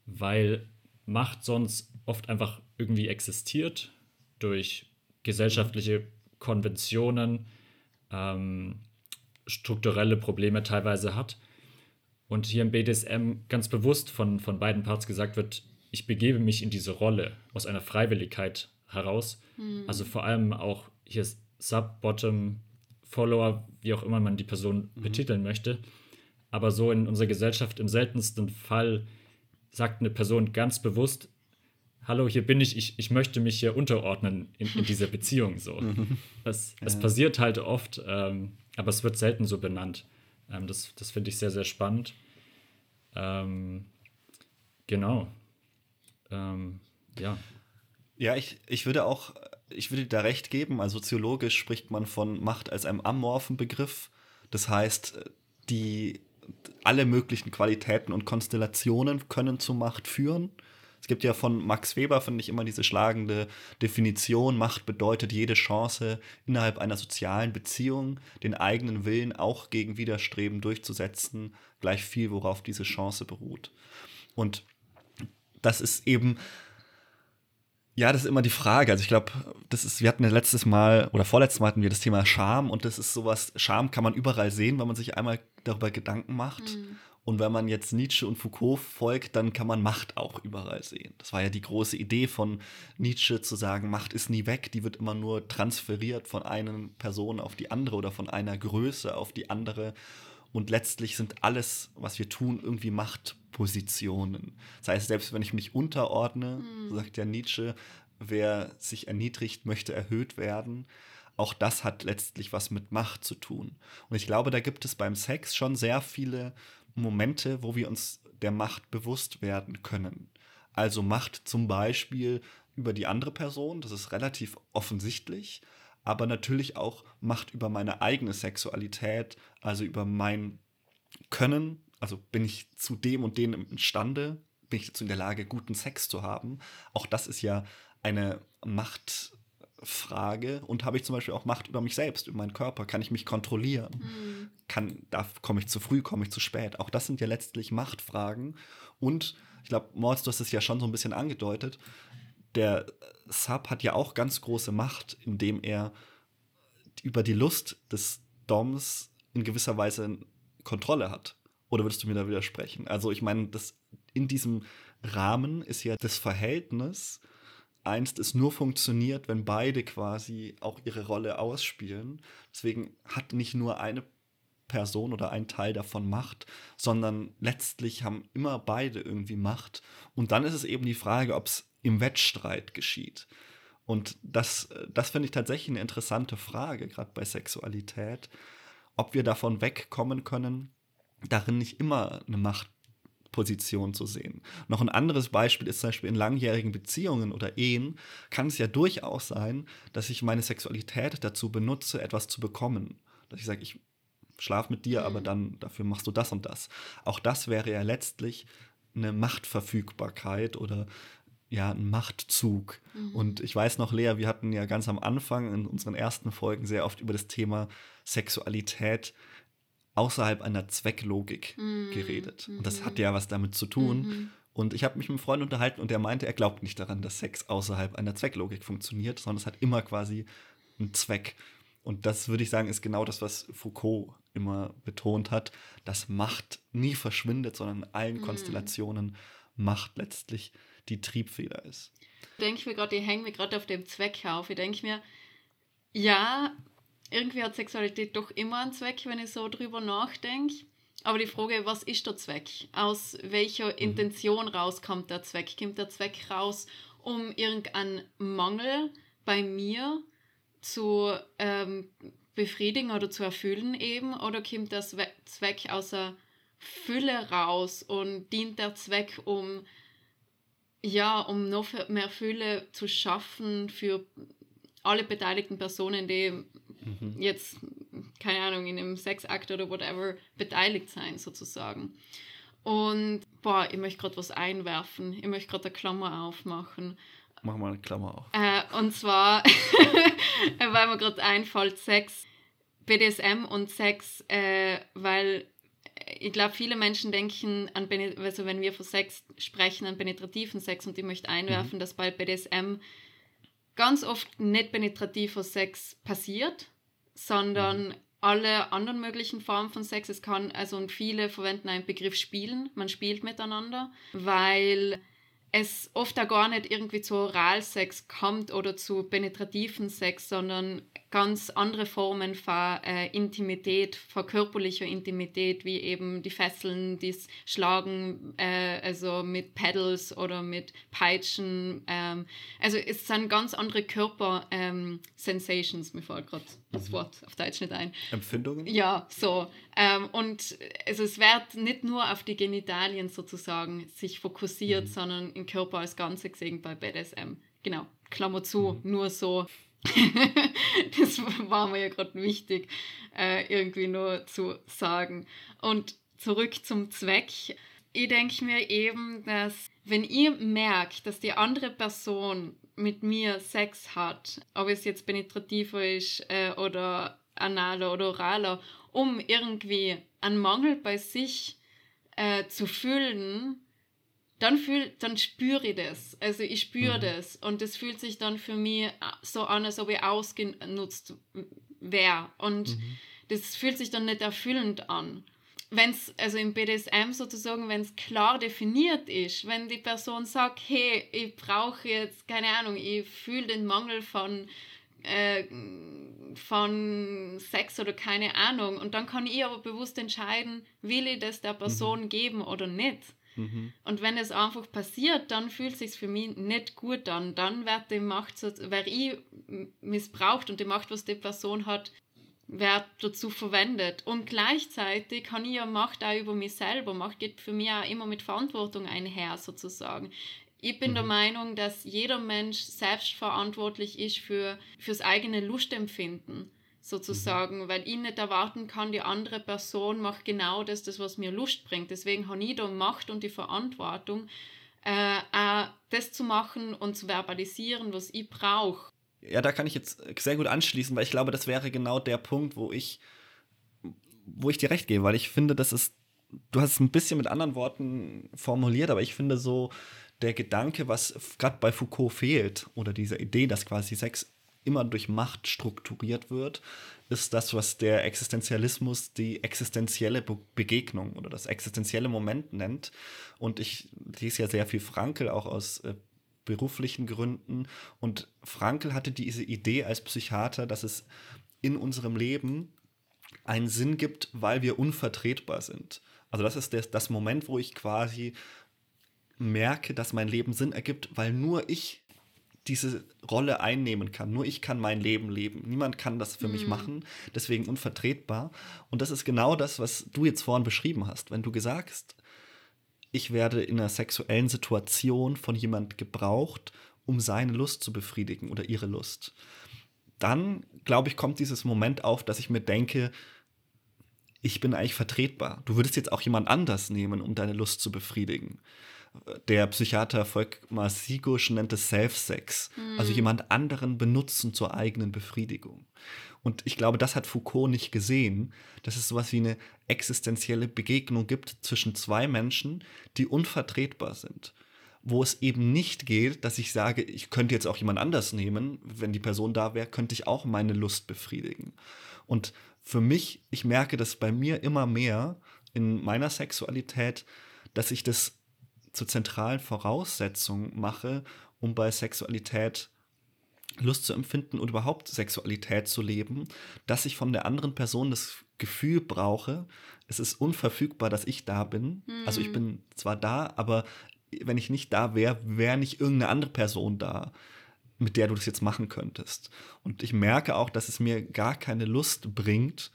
weil Macht sonst oft einfach irgendwie existiert durch gesellschaftliche Konventionen, ähm, strukturelle Probleme teilweise hat. Und hier im BDSM ganz bewusst von, von beiden Parts gesagt wird, ich begebe mich in diese Rolle aus einer Freiwilligkeit heraus. Mhm. Also vor allem auch hier Sub, Bottom, Follower, wie auch immer man die Person mhm. betiteln möchte. Aber so in unserer Gesellschaft im seltensten Fall sagt eine Person ganz bewusst, hallo, hier bin ich, ich, ich möchte mich hier unterordnen in, in dieser Beziehung. So. Es, ja. es passiert halt oft, ähm, aber es wird selten so benannt. Ähm, das das finde ich sehr, sehr spannend. Ähm, genau. Ähm, ja. Ja, ich, ich würde auch, ich würde da recht geben. Also soziologisch spricht man von Macht als einem amorphen Begriff. Das heißt, die alle möglichen Qualitäten und Konstellationen können zu Macht führen. Es gibt ja von Max Weber, finde ich, immer diese schlagende Definition, Macht bedeutet jede Chance, innerhalb einer sozialen Beziehung den eigenen Willen auch gegen Widerstreben durchzusetzen, gleich viel, worauf diese Chance beruht. Und das ist eben, ja, das ist immer die Frage. Also ich glaube, das ist, wir hatten ja letztes Mal oder vorletztes Mal hatten wir das Thema Scham und das ist sowas, Scham kann man überall sehen, wenn man sich einmal darüber Gedanken macht. Mhm. Und wenn man jetzt Nietzsche und Foucault folgt, dann kann man Macht auch überall sehen. Das war ja die große Idee von Nietzsche zu sagen, Macht ist nie weg, die wird immer nur transferiert von einer Person auf die andere oder von einer Größe auf die andere. Und letztlich sind alles, was wir tun, irgendwie Machtpositionen. Das heißt, selbst wenn ich mich unterordne, mhm. sagt ja Nietzsche, wer sich erniedrigt, möchte erhöht werden. Auch das hat letztlich was mit Macht zu tun. Und ich glaube, da gibt es beim Sex schon sehr viele Momente, wo wir uns der Macht bewusst werden können. Also Macht zum Beispiel über die andere Person, das ist relativ offensichtlich, aber natürlich auch Macht über meine eigene Sexualität, also über mein Können, also bin ich zu dem und dem imstande, bin ich dazu in der Lage, guten Sex zu haben. Auch das ist ja eine Macht, Frage und habe ich zum Beispiel auch Macht über mich selbst, über meinen Körper? Kann ich mich kontrollieren? Mhm. Kann, komme ich zu früh, komme ich zu spät? Auch das sind ja letztlich Machtfragen. Und ich glaube, Moritz, du hast es ja schon so ein bisschen angedeutet. Der Sub hat ja auch ganz große Macht, indem er über die Lust des Doms in gewisser Weise Kontrolle hat. Oder würdest du mir da widersprechen? Also ich meine, in diesem Rahmen ist ja das Verhältnis einst es nur funktioniert, wenn beide quasi auch ihre Rolle ausspielen. Deswegen hat nicht nur eine Person oder ein Teil davon Macht, sondern letztlich haben immer beide irgendwie Macht. Und dann ist es eben die Frage, ob es im Wettstreit geschieht. Und das, das finde ich tatsächlich eine interessante Frage, gerade bei Sexualität, ob wir davon wegkommen können, darin nicht immer eine Macht Position zu sehen. Noch ein anderes Beispiel ist zum Beispiel in langjährigen Beziehungen oder Ehen kann es ja durchaus sein, dass ich meine Sexualität dazu benutze, etwas zu bekommen. Dass ich sage, ich schlaf mit dir, aber mhm. dann dafür machst du das und das. Auch das wäre ja letztlich eine Machtverfügbarkeit oder ja, ein Machtzug. Mhm. Und ich weiß noch, Lea, wir hatten ja ganz am Anfang in unseren ersten Folgen sehr oft über das Thema Sexualität außerhalb einer Zwecklogik mm, geredet. Und das hat ja was damit zu tun. Mm Und ich habe mich mit einem Freund unterhalten und der meinte, er glaubt nicht daran, dass Sex außerhalb einer Zwecklogik funktioniert, sondern es hat immer quasi einen Zweck. Und das würde ich sagen, ist genau das, was Foucault immer betont hat, dass Macht nie verschwindet, sondern in allen mm. Konstellationen Macht letztlich die Triebfeder ist. Denke ich mir gerade, ich hänge mir gerade auf dem Zweck auf. Ich denke mir, ja, irgendwie hat Sexualität doch immer einen Zweck, wenn ich so drüber nachdenke. Aber die Frage, was ist der Zweck? Aus welcher mhm. Intention raus kommt der Zweck? Kommt der Zweck raus, um irgendeinen Mangel bei mir zu ähm, befriedigen oder zu erfüllen eben? Oder kommt der Zweck aus der Fülle raus und dient der Zweck, um ja, um noch mehr Fülle zu schaffen für alle beteiligten Personen, die mhm. jetzt, keine Ahnung, in einem Sexakt oder whatever beteiligt sein, sozusagen. Und boah, ich möchte gerade was einwerfen. Ich möchte gerade eine Klammer aufmachen. Mach mal eine Klammer auf. Äh, und zwar, weil mir gerade einfällt, Sex, BDSM und Sex, äh, weil ich glaube, viele Menschen denken an, also wenn wir von Sex sprechen, an penetrativen Sex und ich möchte einwerfen, mhm. dass bei BDSM ganz oft nicht penetrativer Sex passiert, sondern mhm. alle anderen möglichen Formen von Sex. Es kann, also und viele verwenden einen Begriff spielen, man spielt miteinander, weil es oft auch gar nicht irgendwie zu Oralsex kommt oder zu penetrativen Sex, sondern ganz andere Formen von äh, Intimität, von körperlicher Intimität, wie eben die Fesseln, das Schlagen, äh, also mit Pedals oder mit Peitschen. Ähm, also es sind ganz andere Körper-Sensations, ähm, mir fällt gerade das mhm. Wort auf Deutsch nicht ein. Empfindungen? Ja, so. Ähm, und also es wird nicht nur auf die Genitalien sozusagen sich fokussiert, mhm. sondern im Körper als Ganze gesehen bei BDSM. Genau, Klammer zu, mhm. nur so das war mir ja gerade wichtig, äh, irgendwie nur zu sagen. Und zurück zum Zweck. Ich denke mir eben, dass wenn ihr merkt, dass die andere Person mit mir Sex hat, ob es jetzt penetrativer ist äh, oder analer oder oraler, um irgendwie einen Mangel bei sich äh, zu füllen, dann, fühl, dann spüre ich das. Also ich spüre mhm. das. Und das fühlt sich dann für mich so an, als ob ich ausgenutzt wäre. Und mhm. das fühlt sich dann nicht erfüllend an. Wenn es, also im BDSM sozusagen, wenn es klar definiert ist, wenn die Person sagt, hey, ich brauche jetzt, keine Ahnung, ich fühle den Mangel von äh, von Sex oder keine Ahnung. Und dann kann ich aber bewusst entscheiden, will ich das der Person mhm. geben oder nicht. Mhm. Und wenn es einfach passiert, dann fühlt es sich für mich nicht gut an. Dann wird die Macht, wer ich missbraucht und die Macht, was die Person hat, wird dazu verwendet. Und gleichzeitig kann ich ja Macht auch über mich selber. Macht geht für mich auch immer mit Verantwortung einher, sozusagen. Ich bin mhm. der Meinung, dass jeder Mensch selbst verantwortlich ist für fürs eigene Lustempfinden sozusagen, mhm. weil ich nicht erwarten kann, die andere Person macht genau das, das was mir Lust bringt. Deswegen habe ich da Macht und die Verantwortung, äh, auch das zu machen und zu verbalisieren, was ich brauche. Ja, da kann ich jetzt sehr gut anschließen, weil ich glaube, das wäre genau der Punkt, wo ich, wo ich dir recht gebe, weil ich finde, das ist, du hast es ein bisschen mit anderen Worten formuliert, aber ich finde so, der Gedanke, was gerade bei Foucault fehlt, oder diese Idee, dass quasi Sex immer durch Macht strukturiert wird, ist das, was der Existenzialismus die existenzielle Be Begegnung oder das existenzielle Moment nennt. Und ich lese ja sehr viel Frankel, auch aus äh, beruflichen Gründen. Und Frankel hatte diese Idee als Psychiater, dass es in unserem Leben einen Sinn gibt, weil wir unvertretbar sind. Also das ist das, das Moment, wo ich quasi merke, dass mein Leben Sinn ergibt, weil nur ich diese Rolle einnehmen kann. Nur ich kann mein Leben leben. Niemand kann das für mhm. mich machen. Deswegen unvertretbar. Und das ist genau das, was du jetzt vorhin beschrieben hast. Wenn du gesagt ich werde in einer sexuellen Situation von jemand gebraucht, um seine Lust zu befriedigen oder ihre Lust. Dann, glaube ich, kommt dieses Moment auf, dass ich mir denke, ich bin eigentlich vertretbar. Du würdest jetzt auch jemand anders nehmen, um deine Lust zu befriedigen der Psychiater Volkmar Sigusch nennt es Self-Sex, mhm. also jemand anderen benutzen zur eigenen Befriedigung. Und ich glaube, das hat Foucault nicht gesehen, dass es sowas wie eine existenzielle Begegnung gibt zwischen zwei Menschen, die unvertretbar sind. Wo es eben nicht geht, dass ich sage, ich könnte jetzt auch jemand anders nehmen, wenn die Person da wäre, könnte ich auch meine Lust befriedigen. Und für mich, ich merke das bei mir immer mehr in meiner Sexualität, dass ich das zur zentralen Voraussetzung mache, um bei Sexualität Lust zu empfinden und überhaupt Sexualität zu leben, dass ich von der anderen Person das Gefühl brauche, es ist unverfügbar, dass ich da bin. Mhm. Also ich hm. bin zwar da, aber wenn ich nicht da wäre, wäre nicht irgendeine andere Person da, mit der du das jetzt machen könntest. Und ich merke auch, dass es mir gar keine Lust bringt,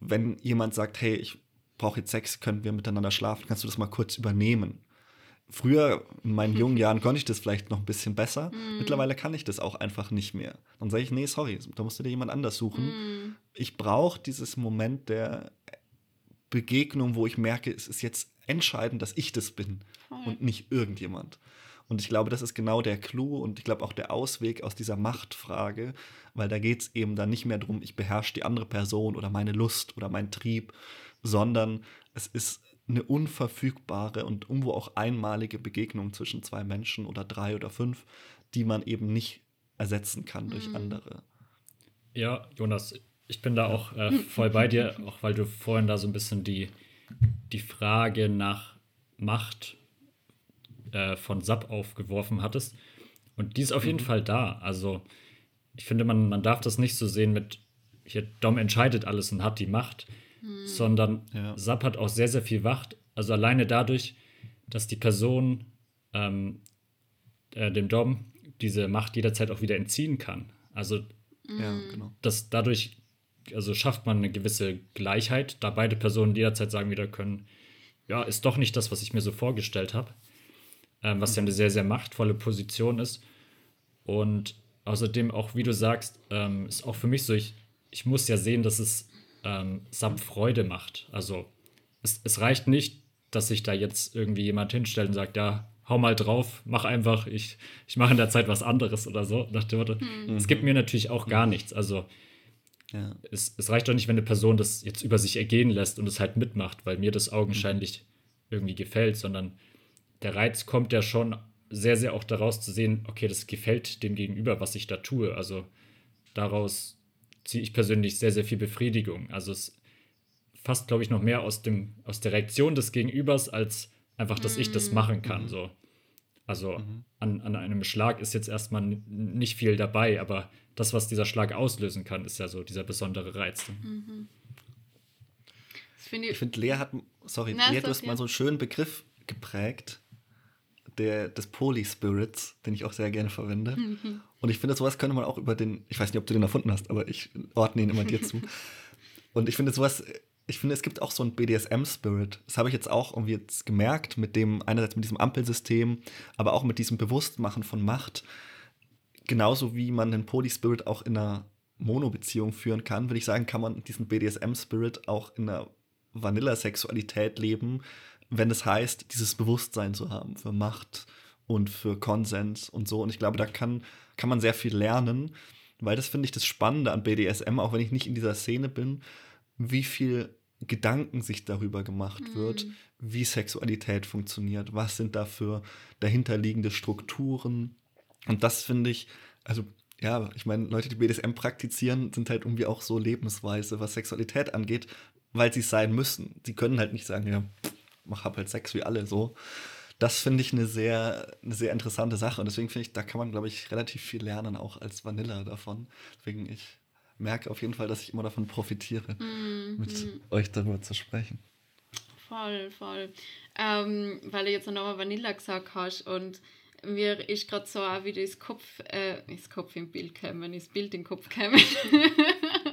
wenn jemand sagt, hey, ich brauche jetzt Sex, können wir miteinander schlafen, kannst du das mal kurz übernehmen? Früher in meinen jungen Jahren konnte ich das vielleicht noch ein bisschen besser. Mm. Mittlerweile kann ich das auch einfach nicht mehr. Dann sage ich, nee, sorry, da musst du dir jemand anders suchen. Mm. Ich brauche dieses Moment der Begegnung, wo ich merke, es ist jetzt entscheidend, dass ich das bin Voll. und nicht irgendjemand. Und ich glaube, das ist genau der Clou und ich glaube auch der Ausweg aus dieser Machtfrage, weil da geht es eben dann nicht mehr darum, ich beherrsche die andere Person oder meine Lust oder mein Trieb, sondern es ist eine unverfügbare und irgendwo auch einmalige Begegnung zwischen zwei Menschen oder drei oder fünf, die man eben nicht ersetzen kann durch mhm. andere. Ja, Jonas, ich bin da auch äh, voll bei dir, auch weil du vorhin da so ein bisschen die, die Frage nach Macht äh, von SAP aufgeworfen hattest. Und die ist auf jeden mhm. Fall da. Also ich finde, man, man darf das nicht so sehen mit, hier, Dom entscheidet alles und hat die Macht, mhm. sondern ja. SAP hat auch sehr, sehr viel Macht. Also alleine dadurch, dass die Person ähm, äh, dem Dom diese Macht jederzeit auch wieder entziehen kann. Also ja, genau. das dadurch also schafft man eine gewisse Gleichheit, da beide Personen jederzeit sagen wieder können, ja, ist doch nicht das, was ich mir so vorgestellt habe ähm, was ja eine sehr, sehr machtvolle Position ist. Und außerdem auch, wie du sagst, ähm, ist auch für mich so, ich, ich muss ja sehen, dass es ähm, Sub Freude macht. Also es, es reicht nicht, dass sich da jetzt irgendwie jemand hinstellt und sagt, ja, hau mal drauf, mach einfach, ich, ich mache in der Zeit was anderes oder so. Nach dem Motto. Mhm. Es gibt mir natürlich auch gar nichts. Also ja. es, es reicht doch nicht, wenn eine Person das jetzt über sich ergehen lässt und es halt mitmacht, weil mir das augenscheinlich mhm. irgendwie gefällt, sondern der Reiz kommt ja schon sehr, sehr auch daraus zu sehen, okay, das gefällt dem Gegenüber, was ich da tue. Also daraus ziehe ich persönlich sehr, sehr viel Befriedigung. Also es fast, glaube ich, noch mehr aus, dem, aus der Reaktion des Gegenübers, als einfach, dass ich das mhm. machen kann. Mhm. So. Also mhm. an, an einem Schlag ist jetzt erstmal nicht viel dabei, aber das, was dieser Schlag auslösen kann, ist ja so dieser besondere Reiz. Mhm. Ich finde, Lea hat, sorry, Na, Lea, du hast mal so einen schönen Begriff geprägt der, des Poly-Spirits, den ich auch sehr gerne verwende. Mhm. Und ich finde, sowas könnte man auch über den, ich weiß nicht, ob du den erfunden hast, aber ich ordne ihn immer dir zu. Und ich finde sowas, ich finde, es gibt auch so einen BDSM-Spirit. Das habe ich jetzt auch irgendwie jetzt gemerkt, mit dem, einerseits mit diesem Ampelsystem, aber auch mit diesem Bewusstmachen von Macht. Genauso wie man den Poly-Spirit auch in einer Mono-Beziehung führen kann, würde ich sagen, kann man diesen BDSM-Spirit auch in einer Vanilla-Sexualität leben, wenn es heißt, dieses Bewusstsein zu haben für Macht und für Konsens und so. Und ich glaube, da kann, kann man sehr viel lernen, weil das finde ich das Spannende an BDSM, auch wenn ich nicht in dieser Szene bin, wie viel Gedanken sich darüber gemacht mhm. wird, wie Sexualität funktioniert, was sind da für dahinterliegende Strukturen. Und das finde ich, also ja, ich meine, Leute, die BDSM praktizieren, sind halt irgendwie auch so Lebensweise, was Sexualität angeht, weil sie es sein müssen. Sie können halt nicht sagen, ja, mach hab halt Sex wie alle so. Das finde ich eine sehr, eine sehr interessante Sache. Und deswegen finde ich, da kann man, glaube ich, relativ viel lernen, auch als Vanilla davon. Deswegen, ich merke auf jeden Fall, dass ich immer davon profitiere, mm, mit mm. euch darüber zu sprechen. Voll, voll. Ähm, weil du jetzt nochmal Vanilla gesagt hast und mir ist gerade so auch wie das Kopf, äh, das Kopf im Bild käme, das Bild im Kopf käme.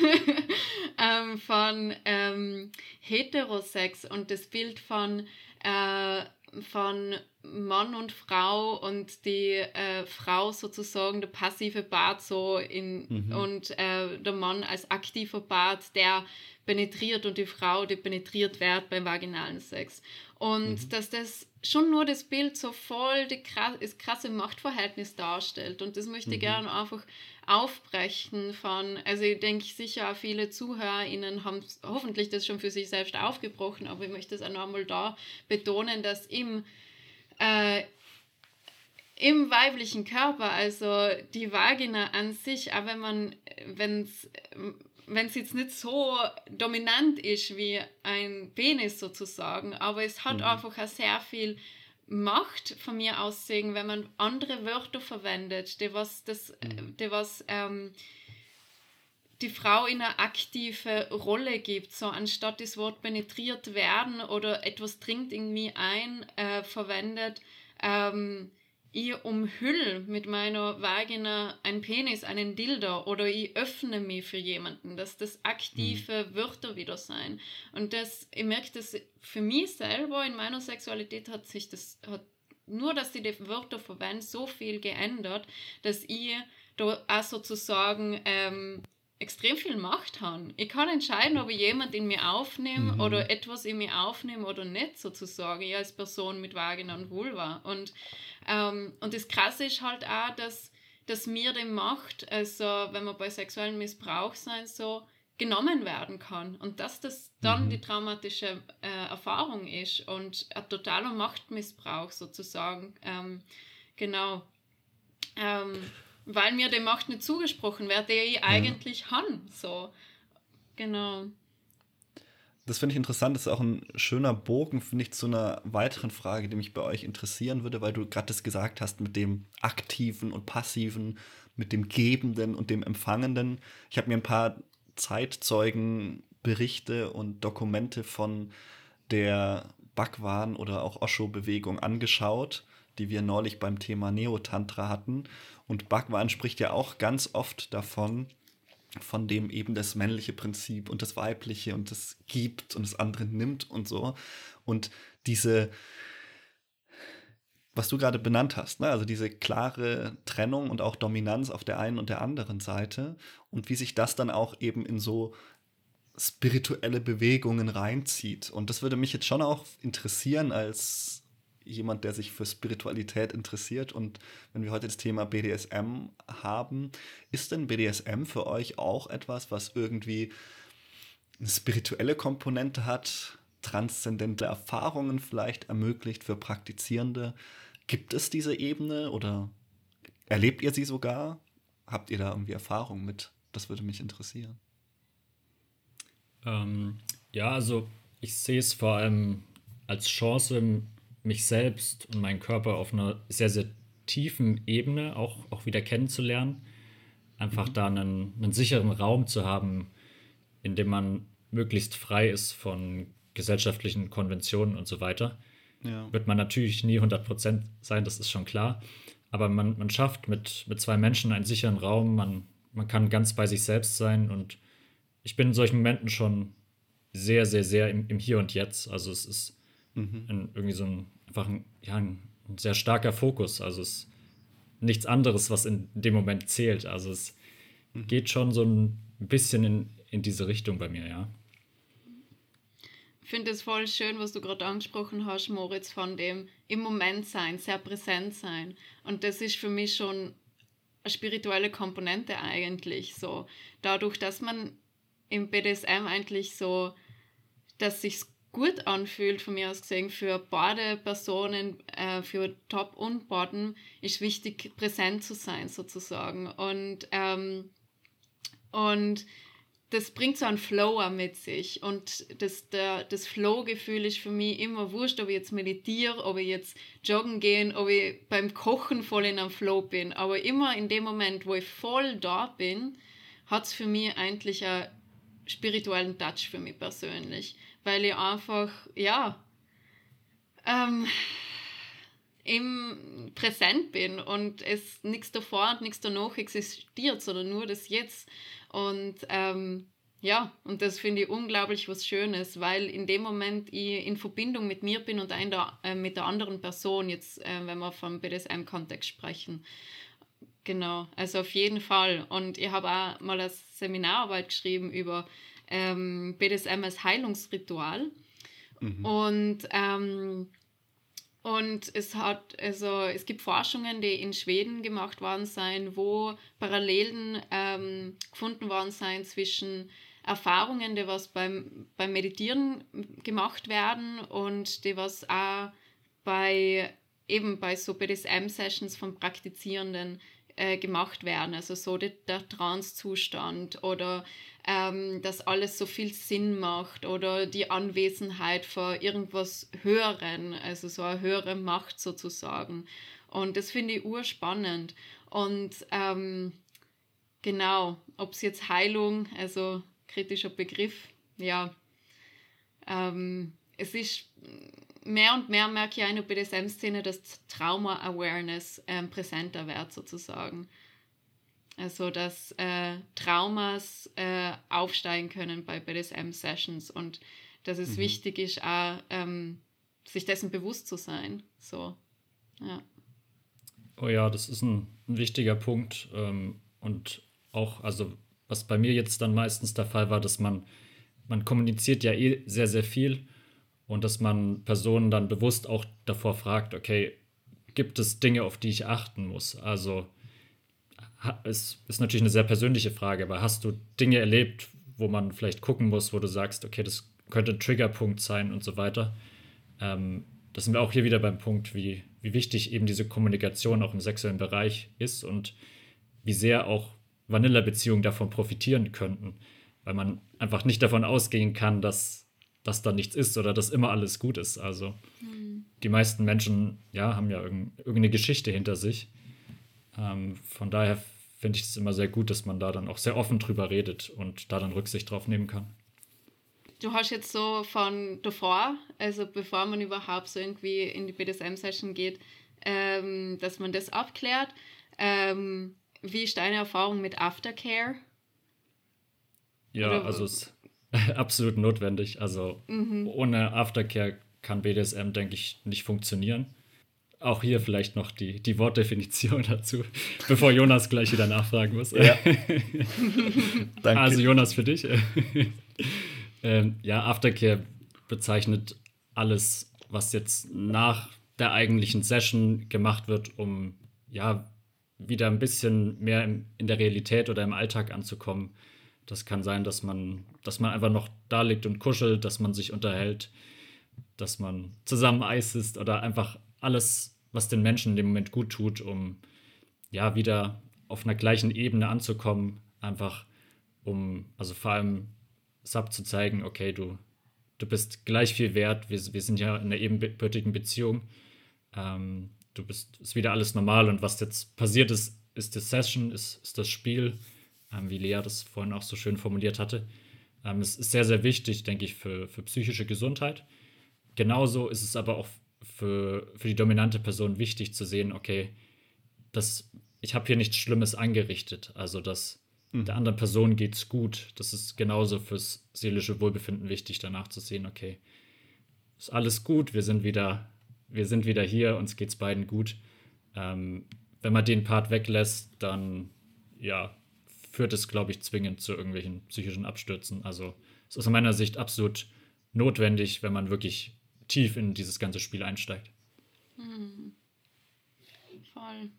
ähm, von ähm, Heterosex und das Bild von, äh, von Mann und Frau und die äh, Frau sozusagen der passive Part so in mhm. und äh, der Mann als aktiver Part, der penetriert und die Frau, die penetriert wird beim vaginalen Sex. Und mhm. dass das schon nur das Bild so voll die, das krasse Machtverhältnis darstellt. Und das möchte ich mhm. gerne einfach aufbrechen von, also ich denke sicher viele ZuhörerInnen haben hoffentlich das schon für sich selbst aufgebrochen, aber ich möchte es auch nochmal da betonen, dass im, äh, im weiblichen Körper, also die Vagina an sich, auch wenn man, wenn es wenn es jetzt nicht so dominant ist wie ein Penis sozusagen, aber es hat mhm. einfach auch sehr viel Macht von mir aus sehen, wenn man andere Wörter verwendet, die was das, mhm. die was ähm, die Frau in eine aktive Rolle gibt, so anstatt das Wort penetriert werden oder etwas dringt in mich ein äh, verwendet, ähm, ich umhülle mit meiner Vagina einen Penis, einen Dildo oder ich öffne mich für jemanden, dass das aktive mhm. Wörter wieder sein. Und das, ich merke das für mich selber in meiner Sexualität hat sich das, hat nur, dass ich die Wörter verwende, so viel geändert, dass ich da auch sozusagen ähm, extrem viel Macht haben. Ich kann entscheiden, ob ich jemand in mir aufnehme mhm. oder etwas in mir aufnehme oder nicht, sozusagen, ich als Person mit Vagina und Vulva. Und, ähm, und das Krasse ist halt auch, dass, dass mir die Macht, also wenn man bei sexuellem Missbrauch sein so, genommen werden kann und dass das dann mhm. die traumatische äh, Erfahrung ist und ein totaler Machtmissbrauch sozusagen. Ähm, genau. Ähm, weil mir die Macht nicht zugesprochen wird, die ich eigentlich ja. habe. So. Genau. Das finde ich interessant. Das ist auch ein schöner Bogen, finde ich, zu einer weiteren Frage, die mich bei euch interessieren würde, weil du gerade das gesagt hast mit dem Aktiven und Passiven, mit dem Gebenden und dem Empfangenden. Ich habe mir ein paar Zeitzeugenberichte und Dokumente von der Bhagwan oder auch Osho-Bewegung angeschaut, die wir neulich beim Thema Neotantra hatten. Und Bhagwan spricht ja auch ganz oft davon, von dem eben das männliche Prinzip und das weibliche und das gibt und das andere nimmt und so. Und diese, was du gerade benannt hast, ne? also diese klare Trennung und auch Dominanz auf der einen und der anderen Seite und wie sich das dann auch eben in so spirituelle Bewegungen reinzieht. Und das würde mich jetzt schon auch interessieren als jemand, der sich für Spiritualität interessiert. Und wenn wir heute das Thema BDSM haben, ist denn BDSM für euch auch etwas, was irgendwie eine spirituelle Komponente hat, transzendente Erfahrungen vielleicht ermöglicht für Praktizierende? Gibt es diese Ebene oder erlebt ihr sie sogar? Habt ihr da irgendwie Erfahrung mit? Das würde mich interessieren. Ähm, ja, also ich sehe es vor allem als Chance, mich selbst und meinen Körper auf einer sehr, sehr tiefen Ebene auch, auch wieder kennenzulernen. Einfach mhm. da einen, einen sicheren Raum zu haben, in dem man möglichst frei ist von gesellschaftlichen Konventionen und so weiter. Ja. Wird man natürlich nie 100% sein, das ist schon klar. Aber man, man schafft mit, mit zwei Menschen einen sicheren Raum, man, man kann ganz bei sich selbst sein und ich bin in solchen Momenten schon sehr, sehr, sehr im, im Hier und Jetzt. Also es ist mhm. ein, irgendwie so ein, einfach ein, ja, ein, sehr starker Fokus. Also es ist nichts anderes, was in dem Moment zählt. Also es mhm. geht schon so ein bisschen in, in diese Richtung bei mir, ja finde es voll schön, was du gerade angesprochen hast, Moritz, von dem im Moment sein, sehr präsent sein. Und das ist für mich schon eine spirituelle Komponente eigentlich. So dadurch, dass man im BDSM eigentlich so, dass sich gut anfühlt, von mir aus gesehen, für beide Personen, äh, für Top und Bottom, ist wichtig, präsent zu sein, sozusagen. Und, ähm, und das bringt so einen Flow mit sich. Und das, das Flow-Gefühl ist für mich immer wurscht, ob ich jetzt meditiere, ob ich jetzt joggen gehe, ob ich beim Kochen voll in einem Flow bin. Aber immer in dem Moment, wo ich voll da bin, hat es für mich eigentlich einen spirituellen Touch für mich persönlich. Weil ich einfach, ja, ähm, im Präsent bin und es nichts davor und nichts danach existiert, sondern nur das Jetzt. Und ähm, ja, und das finde ich unglaublich was Schönes, weil in dem Moment ich in Verbindung mit mir bin und ein der, äh, mit der anderen Person, jetzt äh, wenn wir vom BDSM-Kontext sprechen. Genau, also auf jeden Fall. Und ich habe auch mal eine Seminararbeit geschrieben über ähm, BDSM als Heilungsritual. Mhm. Und ähm, und es hat, also es gibt Forschungen, die in Schweden gemacht worden sind, wo Parallelen ähm, gefunden worden sind zwischen Erfahrungen, die was beim, beim Meditieren gemacht werden und die was auch bei eben bei so BDSM-Sessions von Praktizierenden äh, gemacht werden. Also so der, der Trance-Zustand oder ähm, dass alles so viel Sinn macht oder die Anwesenheit vor irgendwas Höheren, also so eine höhere Macht sozusagen. Und das finde ich urspannend. Und ähm, genau, ob es jetzt Heilung, also kritischer Begriff, ja, ähm, es ist mehr und mehr merke ich auch in der BDSM-Szene, dass Trauma-Awareness ähm, präsenter wird sozusagen. Also, dass äh, Traumas äh, aufsteigen können bei BDSM-Sessions und dass es mhm. wichtig ist, auch ähm, sich dessen bewusst zu sein. So, ja. Oh ja, das ist ein, ein wichtiger Punkt. Ähm, und auch, also was bei mir jetzt dann meistens der Fall war, dass man, man kommuniziert ja eh sehr, sehr viel und dass man Personen dann bewusst auch davor fragt, okay, gibt es Dinge, auf die ich achten muss? Also es ist natürlich eine sehr persönliche Frage, aber hast du Dinge erlebt, wo man vielleicht gucken muss, wo du sagst, okay, das könnte ein Triggerpunkt sein und so weiter? Ähm, das sind wir auch hier wieder beim Punkt, wie, wie wichtig eben diese Kommunikation auch im sexuellen Bereich ist und wie sehr auch Vanilla-Beziehungen davon profitieren könnten, weil man einfach nicht davon ausgehen kann, dass das da nichts ist oder dass immer alles gut ist. Also mhm. die meisten Menschen ja, haben ja irgendeine Geschichte hinter sich. Ähm, von daher finde ich es immer sehr gut, dass man da dann auch sehr offen drüber redet und da dann Rücksicht drauf nehmen kann du hast jetzt so von davor, also bevor man überhaupt so irgendwie in die BDSM-Session geht, ähm, dass man das abklärt. Ähm, wie ist deine Erfahrung mit Aftercare? Ja, Oder, also es ist absolut notwendig. Also mhm. ohne Aftercare kann BDSM, denke ich, nicht funktionieren. Auch hier vielleicht noch die, die Wortdefinition dazu, bevor Jonas gleich wieder nachfragen muss. Ja. Also Jonas für dich. Ähm, ja, Aftercare bezeichnet alles, was jetzt nach der eigentlichen Session gemacht wird, um ja wieder ein bisschen mehr im, in der Realität oder im Alltag anzukommen. Das kann sein, dass man, dass man einfach noch da liegt und kuschelt, dass man sich unterhält, dass man zusammen Eis isst oder einfach alles, was den Menschen in dem Moment gut tut, um ja wieder auf einer gleichen Ebene anzukommen. Einfach um, also vor allem Sub zu zeigen, okay, du, du bist gleich viel wert, wir, wir sind ja in einer ebenbürtigen Beziehung. Ähm, du bist, ist wieder alles normal und was jetzt passiert ist, ist die Session, ist, ist das Spiel, ähm, wie Lea das vorhin auch so schön formuliert hatte. Ähm, es ist sehr, sehr wichtig, denke ich, für, für psychische Gesundheit. Genauso ist es aber auch für, für die dominante Person wichtig zu sehen, okay, das, ich habe hier nichts Schlimmes angerichtet. Also, dass mhm. der anderen Person geht es gut. Das ist genauso fürs seelische Wohlbefinden wichtig, danach zu sehen, okay, ist alles gut, wir sind wieder, wir sind wieder hier, uns geht es beiden gut. Ähm, wenn man den Part weglässt, dann ja, führt es, glaube ich, zwingend zu irgendwelchen psychischen Abstürzen. Also es ist aus meiner Sicht absolut notwendig, wenn man wirklich tief in dieses ganze Spiel einsteigt. Mhm. Voll.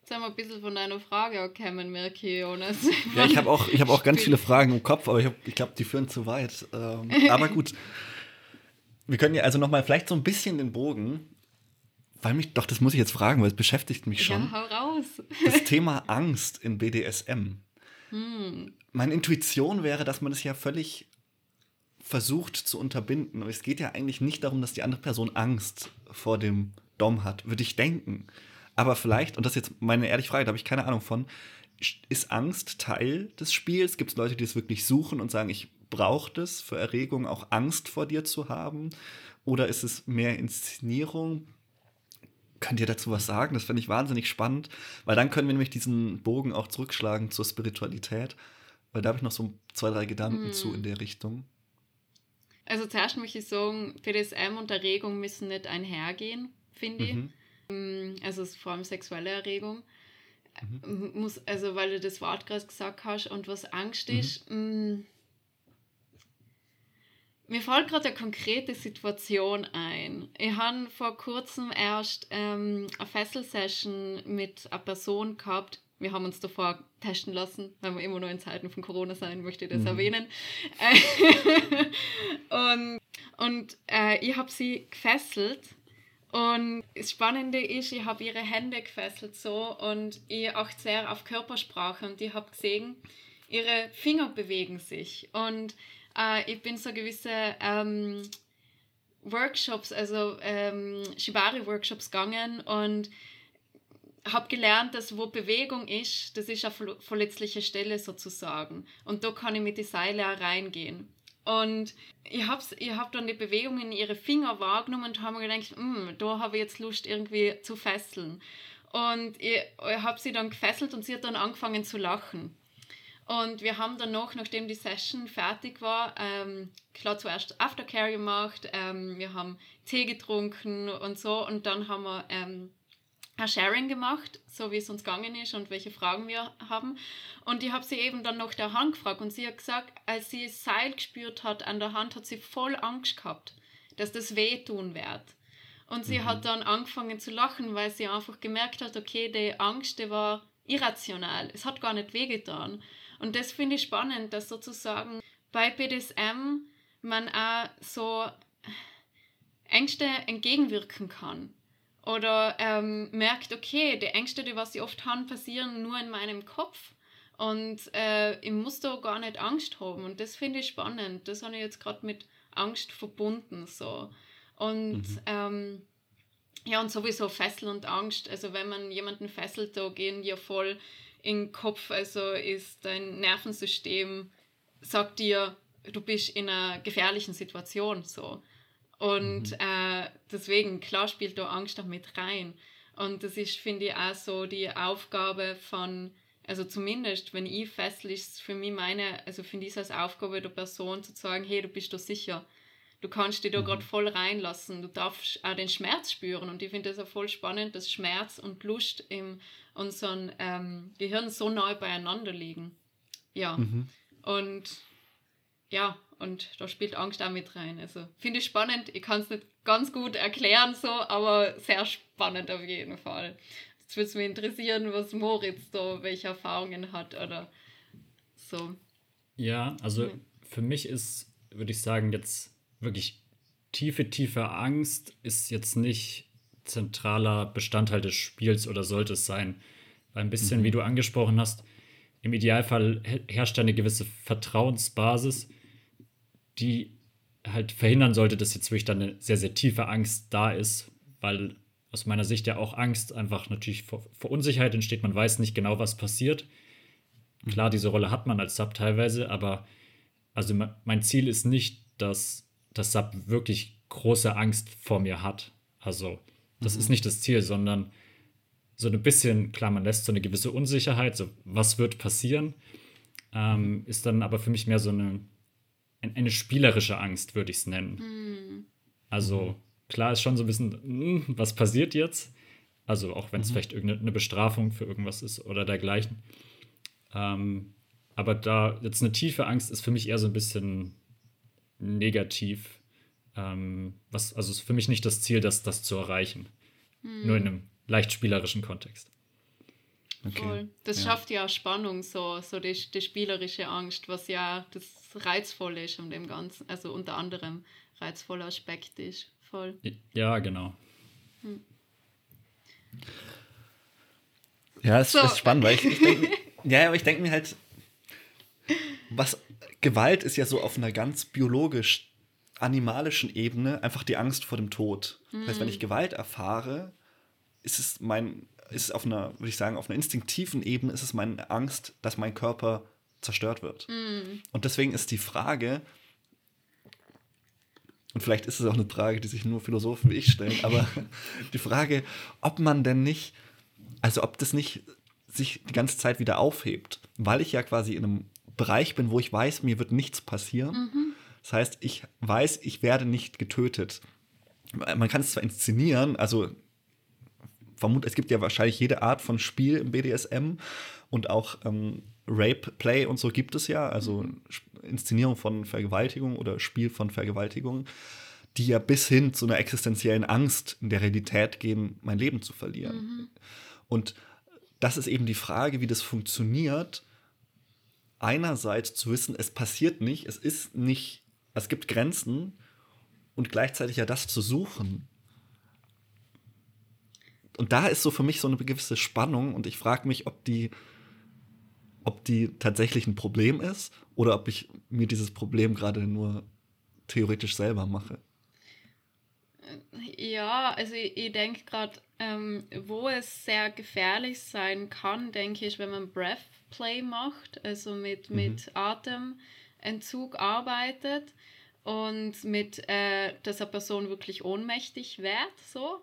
Jetzt haben wir ein bisschen von deiner Frage erkennen, merke Jonas. Ja, ich habe auch, hab auch ganz viele Fragen im Kopf, aber ich, ich glaube, die führen zu weit. Ähm, aber gut. Wir können ja also nochmal vielleicht so ein bisschen den Bogen, weil mich, doch, das muss ich jetzt fragen, weil es beschäftigt mich schon. Ja, hau raus. Das Thema Angst in BDSM. Hm. Meine Intuition wäre, dass man das ja völlig versucht zu unterbinden. Und es geht ja eigentlich nicht darum, dass die andere Person Angst vor dem Dom hat, würde ich denken. Aber vielleicht, und das ist jetzt meine ehrliche Frage, da habe ich keine Ahnung von, ist Angst Teil des Spiels? Gibt es Leute, die es wirklich suchen und sagen, ich brauche das für Erregung, auch Angst vor dir zu haben? Oder ist es mehr Inszenierung? Könnt ihr dazu was sagen? Das fände ich wahnsinnig spannend, weil dann können wir nämlich diesen Bogen auch zurückschlagen zur Spiritualität, weil da habe ich noch so zwei, drei Gedanken hm. zu in der Richtung. Also zuerst möchte ich sagen, BDSM und Erregung müssen nicht einhergehen, finde ich. Mhm. Ähm, also vor allem sexuelle Erregung. Mhm. Muss, also weil du das Wort gerade gesagt hast und was Angst mhm. ist. Mh, mm, mir fällt gerade eine konkrete Situation ein. Ich habe vor kurzem erst ähm, eine Fessel-Session mit einer Person gehabt. Wir haben uns davor testen lassen, weil wir immer nur in Zeiten von Corona sein, möchte ich das mhm. erwähnen. und und äh, ich habe sie gefesselt und das Spannende ist, ich habe ihre Hände gefesselt so und ich achte sehr auf Körpersprache und ich habe gesehen, ihre Finger bewegen sich. Und äh, ich bin so gewisse ähm, Workshops, also ähm, Shibari-Workshops gegangen und habe gelernt, dass wo Bewegung ist, das ist eine verletzliche Stelle sozusagen. Und da kann ich mit die Seile reingehen. Und ich habe ich hab dann die Bewegungen in ihre Finger wahrgenommen und habe mir gedacht, hm, da habe ich jetzt Lust irgendwie zu fesseln. Und ich, ich habe sie dann gefesselt und sie hat dann angefangen zu lachen. Und wir haben dann noch, nachdem die Session fertig war, ähm, klar zuerst Aftercare gemacht, ähm, wir haben Tee getrunken und so und dann haben wir ähm, ein Sharing gemacht, so wie es uns gegangen ist und welche Fragen wir haben. Und ich habe sie eben dann nach der Hand gefragt und sie hat gesagt, als sie Seil gespürt hat an der Hand, hat sie voll Angst gehabt, dass das wehtun wird. Und sie mhm. hat dann angefangen zu lachen, weil sie einfach gemerkt hat, okay, die Angst, die war irrational. Es hat gar nicht wehgetan. Und das finde ich spannend, dass sozusagen bei BDSM man auch so Ängste entgegenwirken kann oder ähm, merkt, okay, die Ängste, die was ich oft haben, passieren nur in meinem Kopf und äh, ich muss da gar nicht Angst haben und das finde ich spannend. Das habe ich jetzt gerade mit Angst verbunden so und mhm. ähm, ja und sowieso Fessel und Angst. Also wenn man jemanden fesselt, da gehen ja voll in den Kopf. Also ist dein Nervensystem sagt dir, du bist in einer gefährlichen Situation so. Und mhm. äh, deswegen, klar spielt da Angst auch mit rein. Und das ist, finde ich, auch so die Aufgabe von, also zumindest, wenn ich fessel, ist für mich meine, also finde ich es als Aufgabe der Person zu sagen, hey, du bist da sicher. Du kannst dich da mhm. gerade voll reinlassen. Du darfst auch den Schmerz spüren. Und ich finde es auch voll spannend, dass Schmerz und Lust in unserem ähm, Gehirn so neu beieinander liegen. Ja. Mhm. Und ja, und da spielt Angst auch mit rein. Also finde ich spannend. Ich kann es nicht ganz gut erklären, so, aber sehr spannend auf jeden Fall. Jetzt würde es mich interessieren, was Moritz da, welche Erfahrungen hat oder so. Ja, also für mich ist, würde ich sagen, jetzt wirklich tiefe, tiefe Angst ist jetzt nicht zentraler Bestandteil des Spiels oder sollte es sein. Weil ein bisschen, mhm. wie du angesprochen hast, im Idealfall herrscht eine gewisse Vertrauensbasis die halt verhindern sollte, dass jetzt wirklich dann eine sehr, sehr tiefe Angst da ist, weil aus meiner Sicht ja auch Angst einfach natürlich vor, vor Unsicherheit entsteht. Man weiß nicht genau, was passiert. Klar, diese Rolle hat man als Sub teilweise, aber also mein Ziel ist nicht, dass das Sub wirklich große Angst vor mir hat. Also, das mhm. ist nicht das Ziel, sondern so ein bisschen, klar, man lässt so eine gewisse Unsicherheit, so was wird passieren, ähm, ist dann aber für mich mehr so eine eine spielerische Angst, würde ich es nennen. Mhm. Also klar ist schon so ein bisschen, hm, was passiert jetzt? Also auch wenn es mhm. vielleicht irgendeine Bestrafung für irgendwas ist oder dergleichen. Ähm, aber da jetzt eine tiefe Angst ist für mich eher so ein bisschen negativ. Ähm, was, also ist für mich nicht das Ziel, das, das zu erreichen. Mhm. Nur in einem leicht spielerischen Kontext. Okay. Voll. Das ja. schafft ja Spannung, so, so die, die spielerische Angst, was ja das Reizvolle ist an dem Ganzen, also unter anderem reizvoller Aspekt ist. Voll. Ja, genau. Hm. Ja, es so. ist spannend, weil ich, ich denke, ja, aber ich denke mir halt, was Gewalt ist ja so auf einer ganz biologisch animalischen Ebene einfach die Angst vor dem Tod. Mhm. Das heißt, wenn ich hm. Gewalt erfahre, ist es mein ist auf einer, würde ich sagen, auf einer instinktiven Ebene ist es meine Angst, dass mein Körper zerstört wird. Mm. Und deswegen ist die Frage, und vielleicht ist es auch eine Frage, die sich nur Philosophen wie ich stellen, aber die Frage, ob man denn nicht, also ob das nicht sich die ganze Zeit wieder aufhebt, weil ich ja quasi in einem Bereich bin, wo ich weiß, mir wird nichts passieren. Mhm. Das heißt, ich weiß, ich werde nicht getötet. Man kann es zwar inszenieren, also vermute, es gibt ja wahrscheinlich jede Art von Spiel im BDSM und auch ähm, Rape Play und so gibt es ja, also Inszenierung von Vergewaltigung oder Spiel von Vergewaltigung, die ja bis hin zu einer existenziellen Angst in der Realität gehen, mein Leben zu verlieren. Mhm. Und das ist eben die Frage, wie das funktioniert. Einerseits zu wissen, es passiert nicht, es ist nicht, es gibt Grenzen und gleichzeitig ja das zu suchen und da ist so für mich so eine gewisse Spannung und ich frage mich, ob die, ob die tatsächlich ein Problem ist oder ob ich mir dieses Problem gerade nur theoretisch selber mache. Ja, also ich, ich denke gerade, ähm, wo es sehr gefährlich sein kann, denke ich, wenn man Breath Play macht, also mit, mhm. mit Atementzug arbeitet und mit, äh, dass eine Person wirklich ohnmächtig wird, so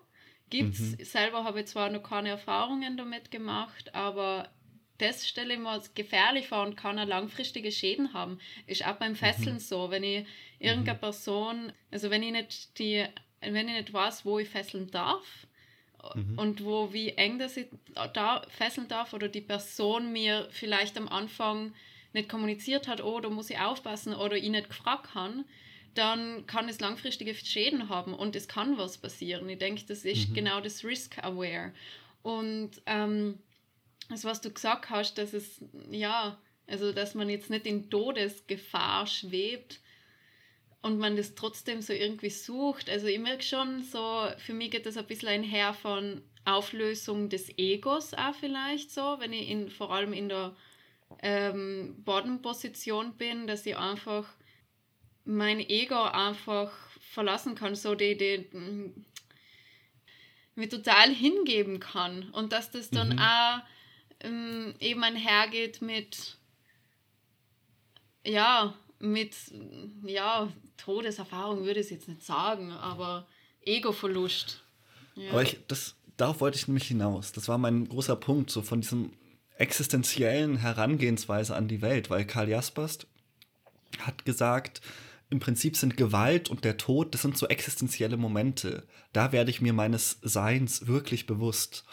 gibt es. Mhm. Selber habe ich zwar noch keine Erfahrungen damit gemacht, aber das stelle ich mir als gefährlich vor und kann auch langfristige Schäden haben. Ist auch beim Fesseln mhm. so. Wenn ich irgendeine mhm. Person, also wenn ich nicht die, wenn ich nicht weiß, wo ich fesseln darf mhm. und wo wie eng das da fesseln darf oder die Person mir vielleicht am Anfang nicht kommuniziert hat, oh, da muss ich aufpassen oder ich nicht gefragt habe, dann kann es langfristige Schäden haben und es kann was passieren. Ich denke, das ist mhm. genau das Risk-Aware. Und ähm, das, was du gesagt hast, dass es, ja, also dass man jetzt nicht in Todesgefahr schwebt und man das trotzdem so irgendwie sucht. Also ich merke schon so, für mich geht das ein bisschen einher von Auflösung des Egos auch vielleicht so, wenn ich in, vor allem in der ähm, Bodenposition bin, dass ich einfach mein Ego einfach verlassen kann, so die, die mir total hingeben kann und dass das dann mhm. auch ähm, eben einhergeht mit ja, mit ja, Todeserfahrung würde ich jetzt nicht sagen, aber Ego-Verlust. Ja. Aber ich, das, darauf wollte ich nämlich hinaus. Das war mein großer Punkt, so von diesem existenziellen Herangehensweise an die Welt, weil Karl Jaspers hat gesagt, im Prinzip sind Gewalt und der Tod, das sind so existenzielle Momente. Da werde ich mir meines Seins wirklich bewusst.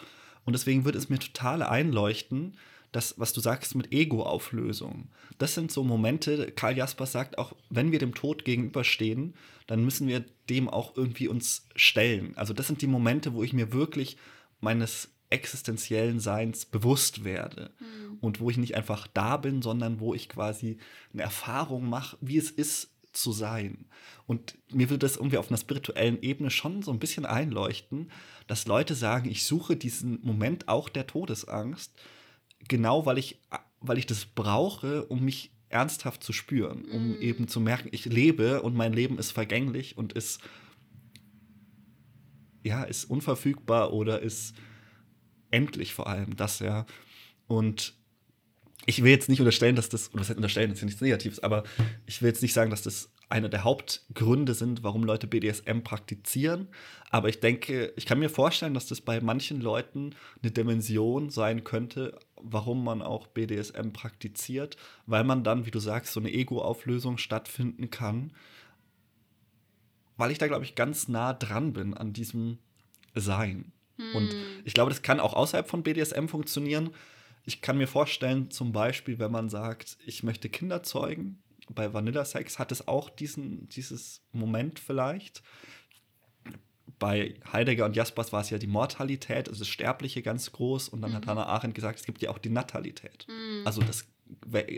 Und deswegen wird es mir total einleuchten, das, was du sagst mit Ego-Auflösung. Das sind so Momente, Karl Jaspers sagt auch, wenn wir dem Tod gegenüberstehen, dann müssen wir dem auch irgendwie uns stellen. Also das sind die Momente, wo ich mir wirklich meines existenziellen Seins bewusst werde. Mhm. Und wo ich nicht einfach da bin, sondern wo ich quasi eine Erfahrung mache, wie es ist zu sein. Und mir würde das irgendwie auf einer spirituellen Ebene schon so ein bisschen einleuchten, dass Leute sagen, ich suche diesen Moment auch der Todesangst, genau weil ich, weil ich das brauche, um mich ernsthaft zu spüren, um mm. eben zu merken, ich lebe und mein Leben ist vergänglich und ist ja, ist unverfügbar oder ist endlich vor allem das, ja. Und ich will jetzt nicht unterstellen, dass das, oder was heißt unterstellen, das ist ja nichts Negatives, aber ich will jetzt nicht sagen, dass das einer der Hauptgründe sind, warum Leute BDSM praktizieren. Aber ich denke, ich kann mir vorstellen, dass das bei manchen Leuten eine Dimension sein könnte, warum man auch BDSM praktiziert, weil man dann, wie du sagst, so eine Ego-Auflösung stattfinden kann. Weil ich da, glaube ich, ganz nah dran bin an diesem Sein. Hm. Und ich glaube, das kann auch außerhalb von BDSM funktionieren. Ich kann mir vorstellen, zum Beispiel, wenn man sagt, ich möchte Kinder zeugen, bei Vanilla Sex hat es auch diesen, dieses Moment vielleicht. Bei Heidegger und Jaspers war es ja die Mortalität, also das Sterbliche ganz groß. Und dann mhm. hat Hannah Arendt gesagt, es gibt ja auch die Natalität. Mhm. Also das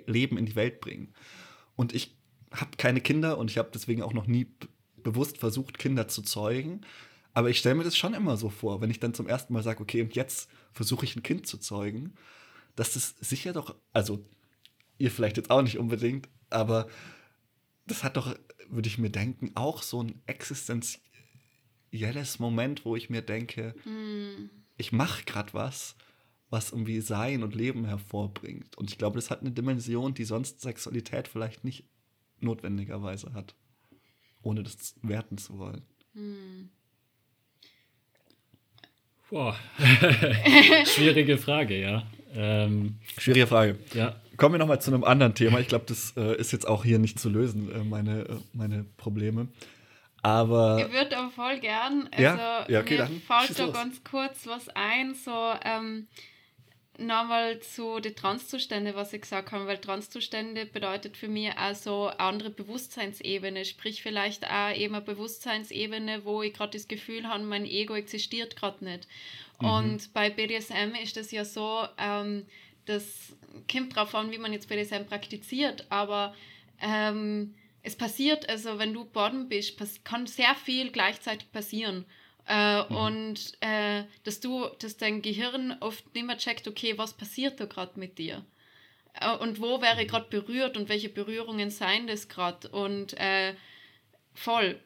Leben in die Welt bringen. Und ich habe keine Kinder und ich habe deswegen auch noch nie bewusst versucht, Kinder zu zeugen. Aber ich stelle mir das schon immer so vor, wenn ich dann zum ersten Mal sage, okay, und jetzt versuche ich ein Kind zu zeugen, dass das sicher doch, also ihr vielleicht jetzt auch nicht unbedingt, aber das hat doch, würde ich mir denken, auch so ein existenzielles Moment, wo ich mir denke, mm. ich mache gerade was, was irgendwie Sein und Leben hervorbringt. Und ich glaube, das hat eine Dimension, die sonst Sexualität vielleicht nicht notwendigerweise hat, ohne das werten zu wollen. Mm. Boah, schwierige Frage, ja. Ähm, Schwierige Frage. Ja. Kommen wir nochmal zu einem anderen Thema. Ich glaube, das äh, ist jetzt auch hier nicht zu lösen, äh, meine, äh, meine Probleme. Aber. Ich würde aber voll gern. Also, ja? Ja, okay, mir dann fällt da ganz kurz was ein. So, ähm, nochmal zu den Transzustände, was ich gesagt habe, weil Transzustände bedeutet für mich also andere Bewusstseinsebene, sprich vielleicht auch eben eine Bewusstseinsebene, wo ich gerade das Gefühl habe, mein Ego existiert gerade nicht. Mhm. Und bei BDSM ist das ja so, ähm, das kommt darauf an, wie man jetzt BDSM praktiziert, aber ähm, es passiert, also wenn du Boden bist, kann sehr viel gleichzeitig passieren. Äh, mhm. Und äh, dass du, dass dein Gehirn oft nicht mehr checkt, okay, was passiert da gerade mit dir? Äh, und wo wäre gerade berührt und welche Berührungen seien das gerade? Und äh, voll.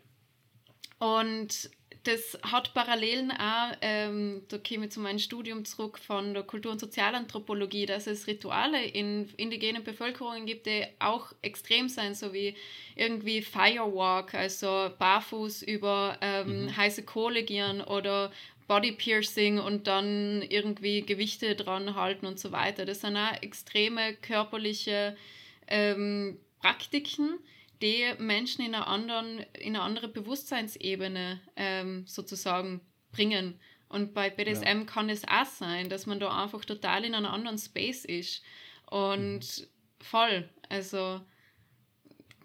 Und das hat Parallelen auch, ähm, da käme ich zu meinem Studium zurück von der Kultur- und Sozialanthropologie, dass es Rituale in indigenen Bevölkerungen gibt, die auch extrem sein, so wie irgendwie Firewalk, also barfuß über ähm, mhm. heiße Kohle gehen oder Body Piercing und dann irgendwie Gewichte dran halten und so weiter. Das sind auch extreme körperliche ähm, Praktiken, die Menschen in, einer anderen, in eine andere Bewusstseinsebene ähm, sozusagen bringen. Und bei BDSM ja. kann es auch sein, dass man da einfach total in einem anderen Space ist. Und mhm. voll, also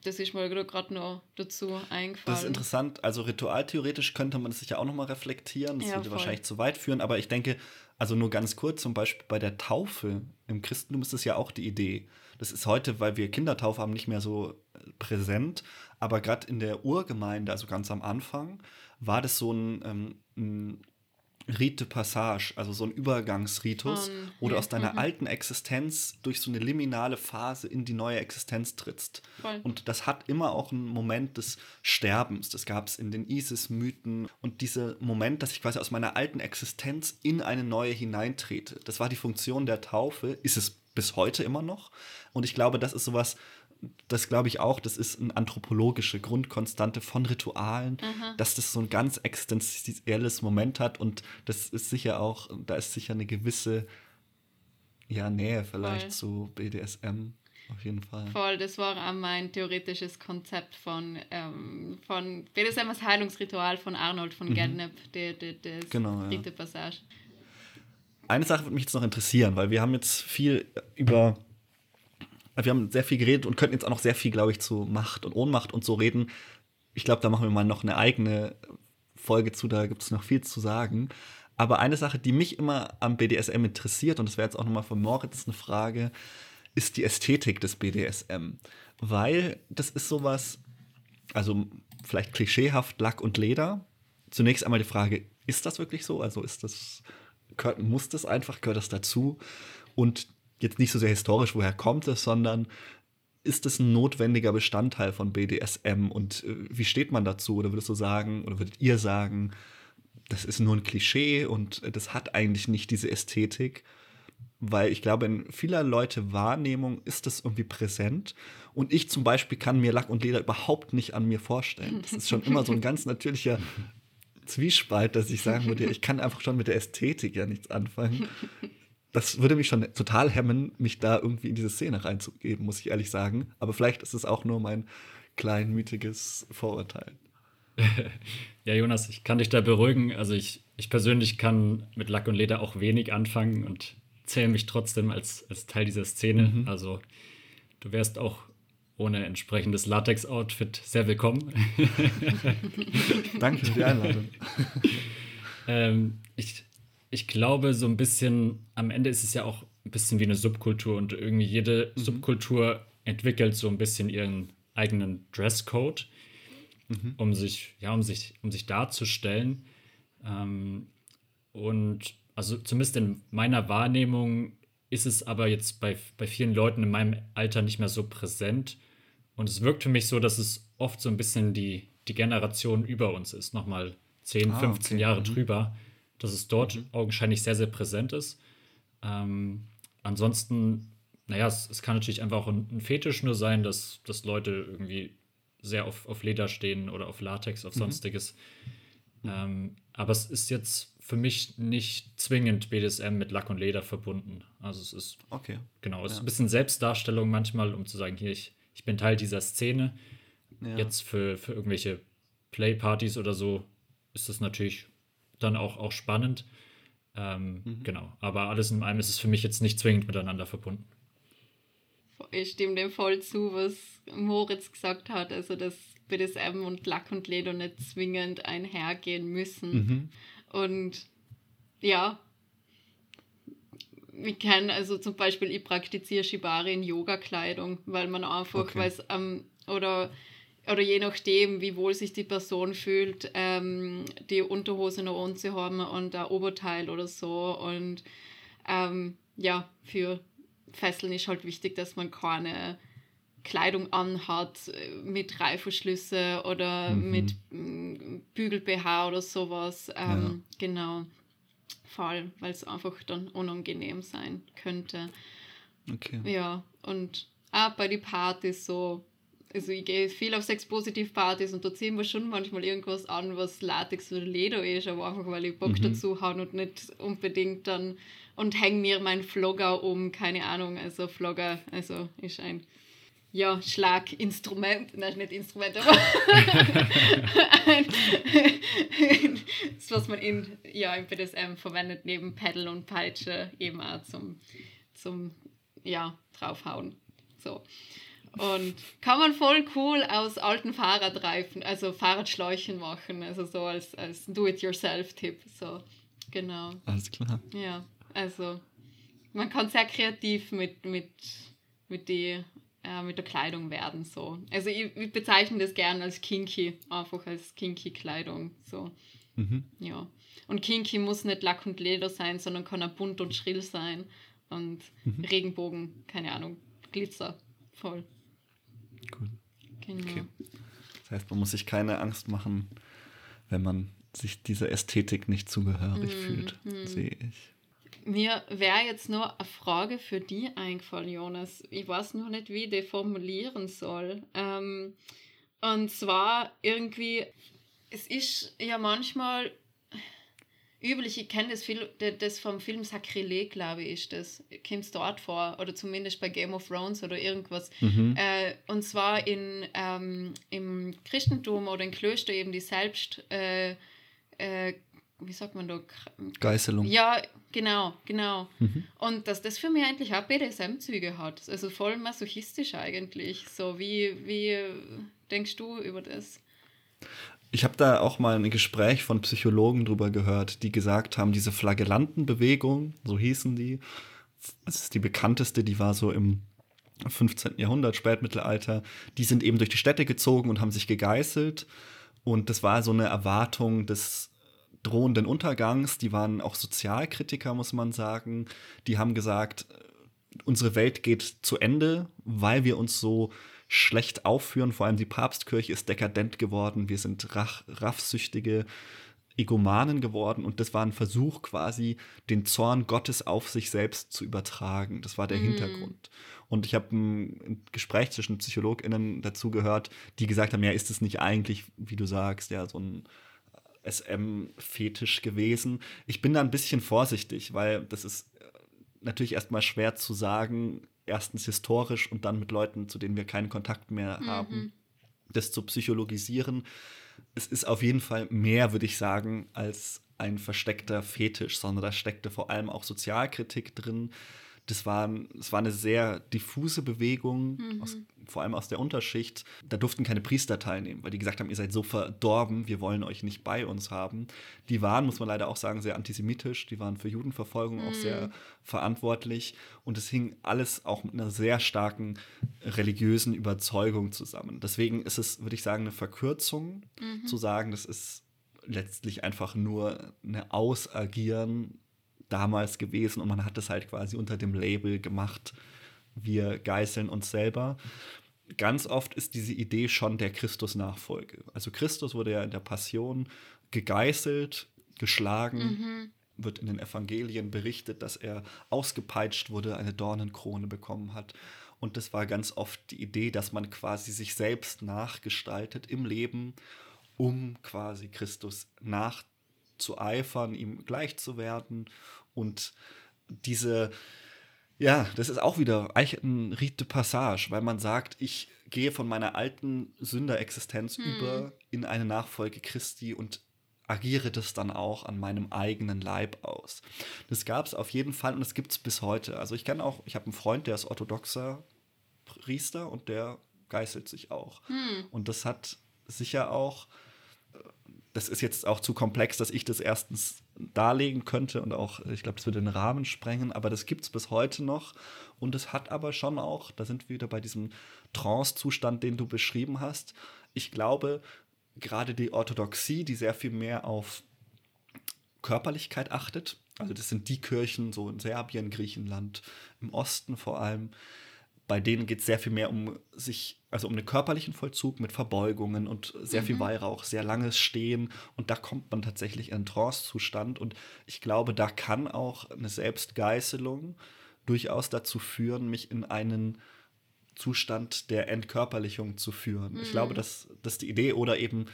das ist mir gerade noch dazu eingefallen. Das ist interessant. Also ritualtheoretisch könnte man das sicher auch nochmal reflektieren. Das ja, würde voll. wahrscheinlich zu weit führen. Aber ich denke, also nur ganz kurz, zum Beispiel bei der Taufe im Christentum ist das ja auch die Idee. Das ist heute, weil wir Kindertaufe haben, nicht mehr so präsent. Aber gerade in der Urgemeinde, also ganz am Anfang, war das so ein, ähm, ein Rite Passage, also so ein Übergangsritus, um, wo du aus deiner mhm. alten Existenz durch so eine liminale Phase in die neue Existenz trittst. Voll. Und das hat immer auch einen Moment des Sterbens. Das gab es in den Isis-Mythen. Und dieser Moment, dass ich quasi aus meiner alten Existenz in eine neue hineintrete, das war die Funktion der Taufe, ist es bis heute immer noch. Und ich glaube, das ist sowas, das glaube ich auch, das ist eine anthropologische Grundkonstante von Ritualen, Aha. dass das so ein ganz existenzielles Moment hat und das ist sicher auch, da ist sicher eine gewisse ja, Nähe vielleicht Voll. zu BDSM. Auf jeden Fall. Voll, das war auch mein theoretisches Konzept von, ähm, von BDSM als Heilungsritual von Arnold von mhm. Gernep, der, der, der genau, dritte ja. Passage. Eine Sache würde mich jetzt noch interessieren, weil wir haben jetzt viel über wir haben sehr viel geredet und könnten jetzt auch noch sehr viel, glaube ich, zu Macht und Ohnmacht und so reden. Ich glaube, da machen wir mal noch eine eigene Folge zu, da gibt es noch viel zu sagen. Aber eine Sache, die mich immer am BDSM interessiert, und das wäre jetzt auch nochmal von Moritz eine Frage, ist die Ästhetik des BDSM. Weil das ist sowas, also vielleicht klischeehaft Lack und Leder. Zunächst einmal die Frage, ist das wirklich so? Also ist das, muss das einfach, gehört das dazu? Und jetzt nicht so sehr historisch, woher kommt es, sondern ist es ein notwendiger Bestandteil von BDSM und äh, wie steht man dazu? Oder würdest du sagen, oder würdet ihr sagen, das ist nur ein Klischee und das hat eigentlich nicht diese Ästhetik? Weil ich glaube, in vieler Leute Wahrnehmung ist das irgendwie präsent. Und ich zum Beispiel kann mir Lack und Leder überhaupt nicht an mir vorstellen. Das ist schon immer so ein ganz natürlicher Zwiespalt, dass ich sagen würde, ich kann einfach schon mit der Ästhetik ja nichts anfangen das würde mich schon total hemmen, mich da irgendwie in diese Szene reinzugeben, muss ich ehrlich sagen. Aber vielleicht ist es auch nur mein kleinmütiges Vorurteil. ja, Jonas, ich kann dich da beruhigen. Also ich, ich persönlich kann mit Lack und Leder auch wenig anfangen und zähle mich trotzdem als, als Teil dieser Szene. Mhm. Also du wärst auch ohne entsprechendes Latex-Outfit sehr willkommen. Danke für die Einladung. ähm, ich, ich glaube, so ein bisschen, am Ende ist es ja auch ein bisschen wie eine Subkultur und irgendwie jede mhm. Subkultur entwickelt so ein bisschen ihren eigenen Dresscode, mhm. um sich, ja, um sich, um sich darzustellen. Ähm, und also zumindest in meiner Wahrnehmung ist es aber jetzt bei, bei vielen Leuten in meinem Alter nicht mehr so präsent. Und es wirkt für mich so, dass es oft so ein bisschen die, die Generation über uns ist, nochmal 10, ah, 15 okay. Jahre mhm. drüber dass es dort mhm. augenscheinlich sehr, sehr präsent ist. Ähm, ansonsten, naja, es, es, kann natürlich einfach auch ein, ein, Fetisch nur sein, dass, dass Leute irgendwie sehr auf, auf Leder stehen oder auf Latex, auf mhm. sonstiges. Mhm. Ähm, aber es ist jetzt für mich nicht zwingend BDSM mit Lack und Leder verbunden. Also es ist okay. Genau, es ja. ist ein bisschen Selbstdarstellung manchmal, um zu sagen, hier, ich, ich bin Teil dieser Szene. Ja. Jetzt für, für irgendwelche Playpartys oder so ist das natürlich dann auch, auch spannend. Ähm, mhm. Genau. Aber alles in allem ist es für mich jetzt nicht zwingend miteinander verbunden. Ich stimme dem voll zu, was Moritz gesagt hat. Also, dass BDSM und Lack und Leder nicht zwingend einhergehen müssen. Mhm. Und ja, ich kann also zum Beispiel, ich praktiziere Shibari in Yoga-Kleidung, weil man einfach, okay. weil es ähm, oder oder je nachdem, wie wohl sich die Person fühlt, ähm, die Unterhose noch anzuhaben und ein Oberteil oder so. Und ähm, ja, für Fesseln ist halt wichtig, dass man keine Kleidung anhat mit Reißverschlüsse oder mhm. mit mm, Bügel-BH oder sowas. Ähm, ja. Genau. Fall, weil es einfach dann unangenehm sein könnte. Okay. Ja, und auch bei den Partys so, also ich gehe viel auf Sex-Positiv-Partys und da ziehen wir schon manchmal irgendwas an, was Latex oder Leder ist, aber einfach weil ich Bock mhm. dazu habe und nicht unbedingt dann und hänge mir meinen Vlogger um, keine Ahnung, also Vlogger, also ist ein ja, Schlaginstrument, nein, nicht Instrument, aber ein, das, was man in, ja, im BDSM verwendet, neben Pedal und Peitsche, eben auch zum, zum ja, draufhauen. So. Und kann man voll cool aus alten Fahrradreifen, also Fahrradschläuchen machen, also so als, als Do-it-yourself-Tipp. So, genau. Alles klar. Ja, also man kann sehr kreativ mit, mit, mit, die, äh, mit der Kleidung werden. So. Also ich, ich bezeichne das gerne als kinky, einfach als kinky Kleidung. So. Mhm. Ja. Und kinky muss nicht Lack und Leder sein, sondern kann auch bunt und schrill sein. Und Mhm. Regenbogen, keine Ahnung, Glitzer, voll. Cool. Genau. Okay. Das heißt, man muss sich keine Angst machen, wenn man sich dieser Ästhetik nicht zugehörig Mhm, fühlt, sehe ich. Mir wäre jetzt nur eine Frage für die eingefallen, Jonas. Ich weiß nur nicht, wie ich die formulieren soll. Ähm, und zwar irgendwie, es ist ja manchmal üblich, ich kenne das, das vom Film Sakrileg, glaube ich, ist das. Kommt es dort vor, oder zumindest bei Game of Thrones oder irgendwas. Mhm. Äh, und zwar in, ähm, im Christentum oder in Klöster eben die selbst, äh, äh, wie sagt man da, Kr- Geißelung. ja, genau, genau. Mhm. Und dass das für mich eigentlich auch BDSM-Züge hat. Also voll masochistisch eigentlich. So, wie, wie denkst du über das? Ich habe da auch mal ein Gespräch von Psychologen drüber gehört, die gesagt haben, diese Flagellantenbewegung, so hießen die, das ist die bekannteste, die war so im 15. Jahrhundert, Spätmittelalter, die sind eben durch die Städte gezogen und haben sich gegeißelt. Und das war so eine Erwartung des drohenden Untergangs. Die waren auch Sozialkritiker, muss man sagen. Die haben gesagt, unsere Welt geht zu Ende, weil wir uns so schlecht aufführen. Vor allem die Papstkirche ist dekadent geworden. Wir sind rach, raffsüchtige Egomanen geworden. Und das war ein Versuch, quasi den Zorn Gottes auf sich selbst zu übertragen. Das war der Mhm. Hintergrund. Und ich habe ein, ein Gespräch zwischen PsychologInnen dazu gehört, die gesagt haben: Ja, ist es nicht eigentlich, wie du sagst, ja, so ein SM-Fetisch gewesen. Ich bin da ein bisschen vorsichtig, weil das ist äh, natürlich erstmal schwer zu sagen, erstens historisch und dann mit Leuten, zu denen wir keinen Kontakt mehr haben, das zu psychologisieren. Es ist auf jeden Fall mehr, würde ich sagen, als ein versteckter Fetisch, sondern da steckte vor allem auch Sozialkritik drin. Das war, das war eine sehr diffuse Bewegung, aus, vor allem aus der Unterschicht. Da durften keine Priester teilnehmen, weil die gesagt haben, ihr seid so verdorben, wir wollen euch nicht bei uns haben. Die waren, muss man leider auch sagen, sehr antisemitisch. Die waren für Judenverfolgung auch sehr verantwortlich. Und es hing alles auch mit einer sehr starken religiösen Überzeugung zusammen. Deswegen ist es, würde ich sagen, eine Verkürzung zu sagen, das ist letztlich einfach nur eine Ausagieren damals gewesen und man hat es halt quasi unter dem Label gemacht, wir geißeln uns selber. Ganz oft ist diese Idee schon der Christus-Nachfolge. Also Christus wurde ja in der Passion gegeißelt, geschlagen, wird in den Evangelien berichtet, dass er ausgepeitscht wurde, eine Dornenkrone bekommen hat. Und das war ganz oft die Idee, dass man quasi sich selbst nachgestaltet im Leben, um quasi Christus nachzueifern, ihm gleich zu werden. Und diese, ja, das ist auch wieder ein Rite de Passage, weil man sagt, ich gehe von meiner alten Sünderexistenz über in eine Nachfolge Christi und agiere das dann auch an meinem eigenen Leib aus. Das gab es auf jeden Fall und das gibt es bis heute. Also ich kenne auch, ich habe einen Freund, der ist orthodoxer Priester und der geißelt sich auch. Und das hat sicher auch, das ist jetzt auch zu komplex, dass ich das erstens darlegen könnte und auch, ich glaube, das würde den Rahmen sprengen, aber das gibt es bis heute noch. Und es hat aber schon auch, da sind wir wieder bei diesem Trance-Zustand, den du beschrieben hast. Ich glaube, gerade die Orthodoxie, die sehr viel mehr auf Körperlichkeit achtet. Also das sind die Kirchen so in Serbien, Griechenland, im Osten vor allem. Bei denen geht es sehr viel mehr um sich, also um den körperlichen Vollzug mit Verbeugungen und sehr viel Weihrauch, sehr langes Stehen. Und da kommt man tatsächlich in einen Trance-Zustand. Und ich glaube, da kann auch eine Selbstgeißelung durchaus dazu führen, mich in einen Zustand der Entkörperlichung zu führen. Ich glaube, dass das die Idee oder eben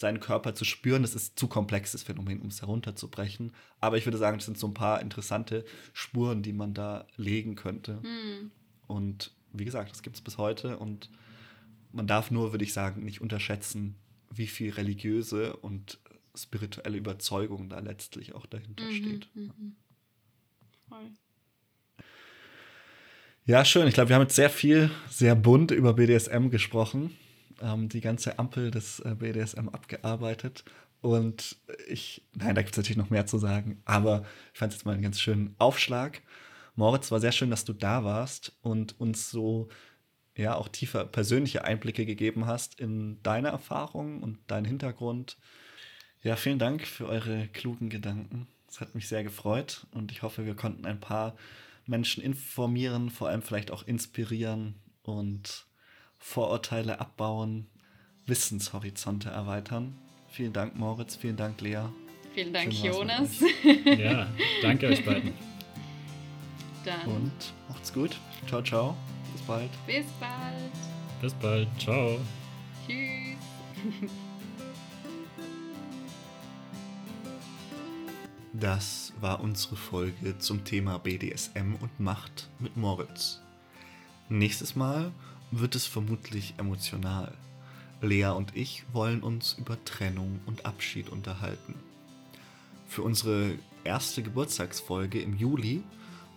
seinen Körper zu spüren, das ist zu komplexes Phänomen, um es herunterzubrechen. Aber ich würde sagen, das sind so ein paar interessante Spuren, die man da legen könnte. Und wie gesagt, das gibt es bis heute und man darf nur, würde ich sagen, nicht unterschätzen, wie viel religiöse und spirituelle Überzeugung da letztlich auch dahinter mhm, steht. Mhm. Ja, schön. Ich glaube, wir haben jetzt sehr viel, sehr bunt über BDSM gesprochen, ähm, die ganze Ampel des äh, BDSM abgearbeitet. Und ich, nein, da gibt es natürlich noch mehr zu sagen, aber ich fand es jetzt mal einen ganz schönen Aufschlag. Moritz, war sehr schön, dass du da warst und uns so ja auch tiefer persönliche Einblicke gegeben hast in deine Erfahrungen und deinen Hintergrund. Ja, vielen Dank für eure klugen Gedanken. Es hat mich sehr gefreut und ich hoffe, wir konnten ein paar Menschen informieren, vor allem vielleicht auch inspirieren und Vorurteile abbauen, Wissenshorizonte erweitern. Vielen Dank, Moritz. Vielen Dank, Lea. Vielen Dank, Jonas. ja, danke euch beiden. Dann. Und macht's gut. Ciao, ciao bald. Bis bald. Bis bald. Ciao. Tschüss. Das war unsere Folge zum Thema BDSM und Macht mit Moritz. Nächstes Mal wird es vermutlich emotional. Lea und ich wollen uns über Trennung und Abschied unterhalten. Für unsere erste Geburtstagsfolge im Juli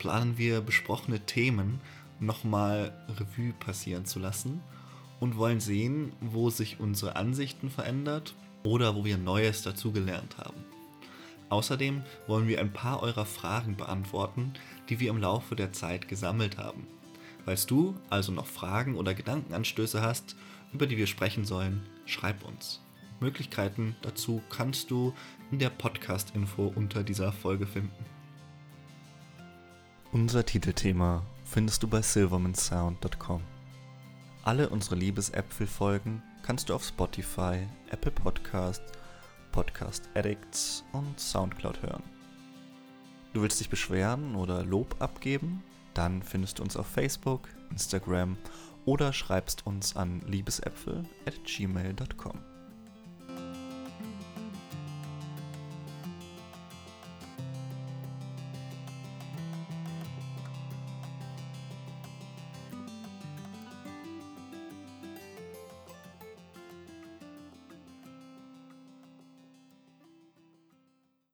planen wir besprochene Themen nochmal Revue passieren zu lassen und wollen sehen, wo sich unsere Ansichten verändert oder wo wir Neues dazugelernt haben. Außerdem wollen wir ein paar eurer Fragen beantworten, die wir im Laufe der Zeit gesammelt haben. Falls du also noch Fragen oder Gedankenanstöße hast, über die wir sprechen sollen, schreib uns. Möglichkeiten dazu kannst du in der Podcast-Info unter dieser Folge finden. Unser Titelthema findest du bei silvermansound.com. Alle unsere Liebesäpfel-Folgen kannst du auf Spotify, Apple Podcast, Podcast Addicts und Soundcloud hören. Du willst dich beschweren oder Lob abgeben? Dann findest du uns auf Facebook, Instagram oder schreibst uns an liebesäpfel at gmail.com.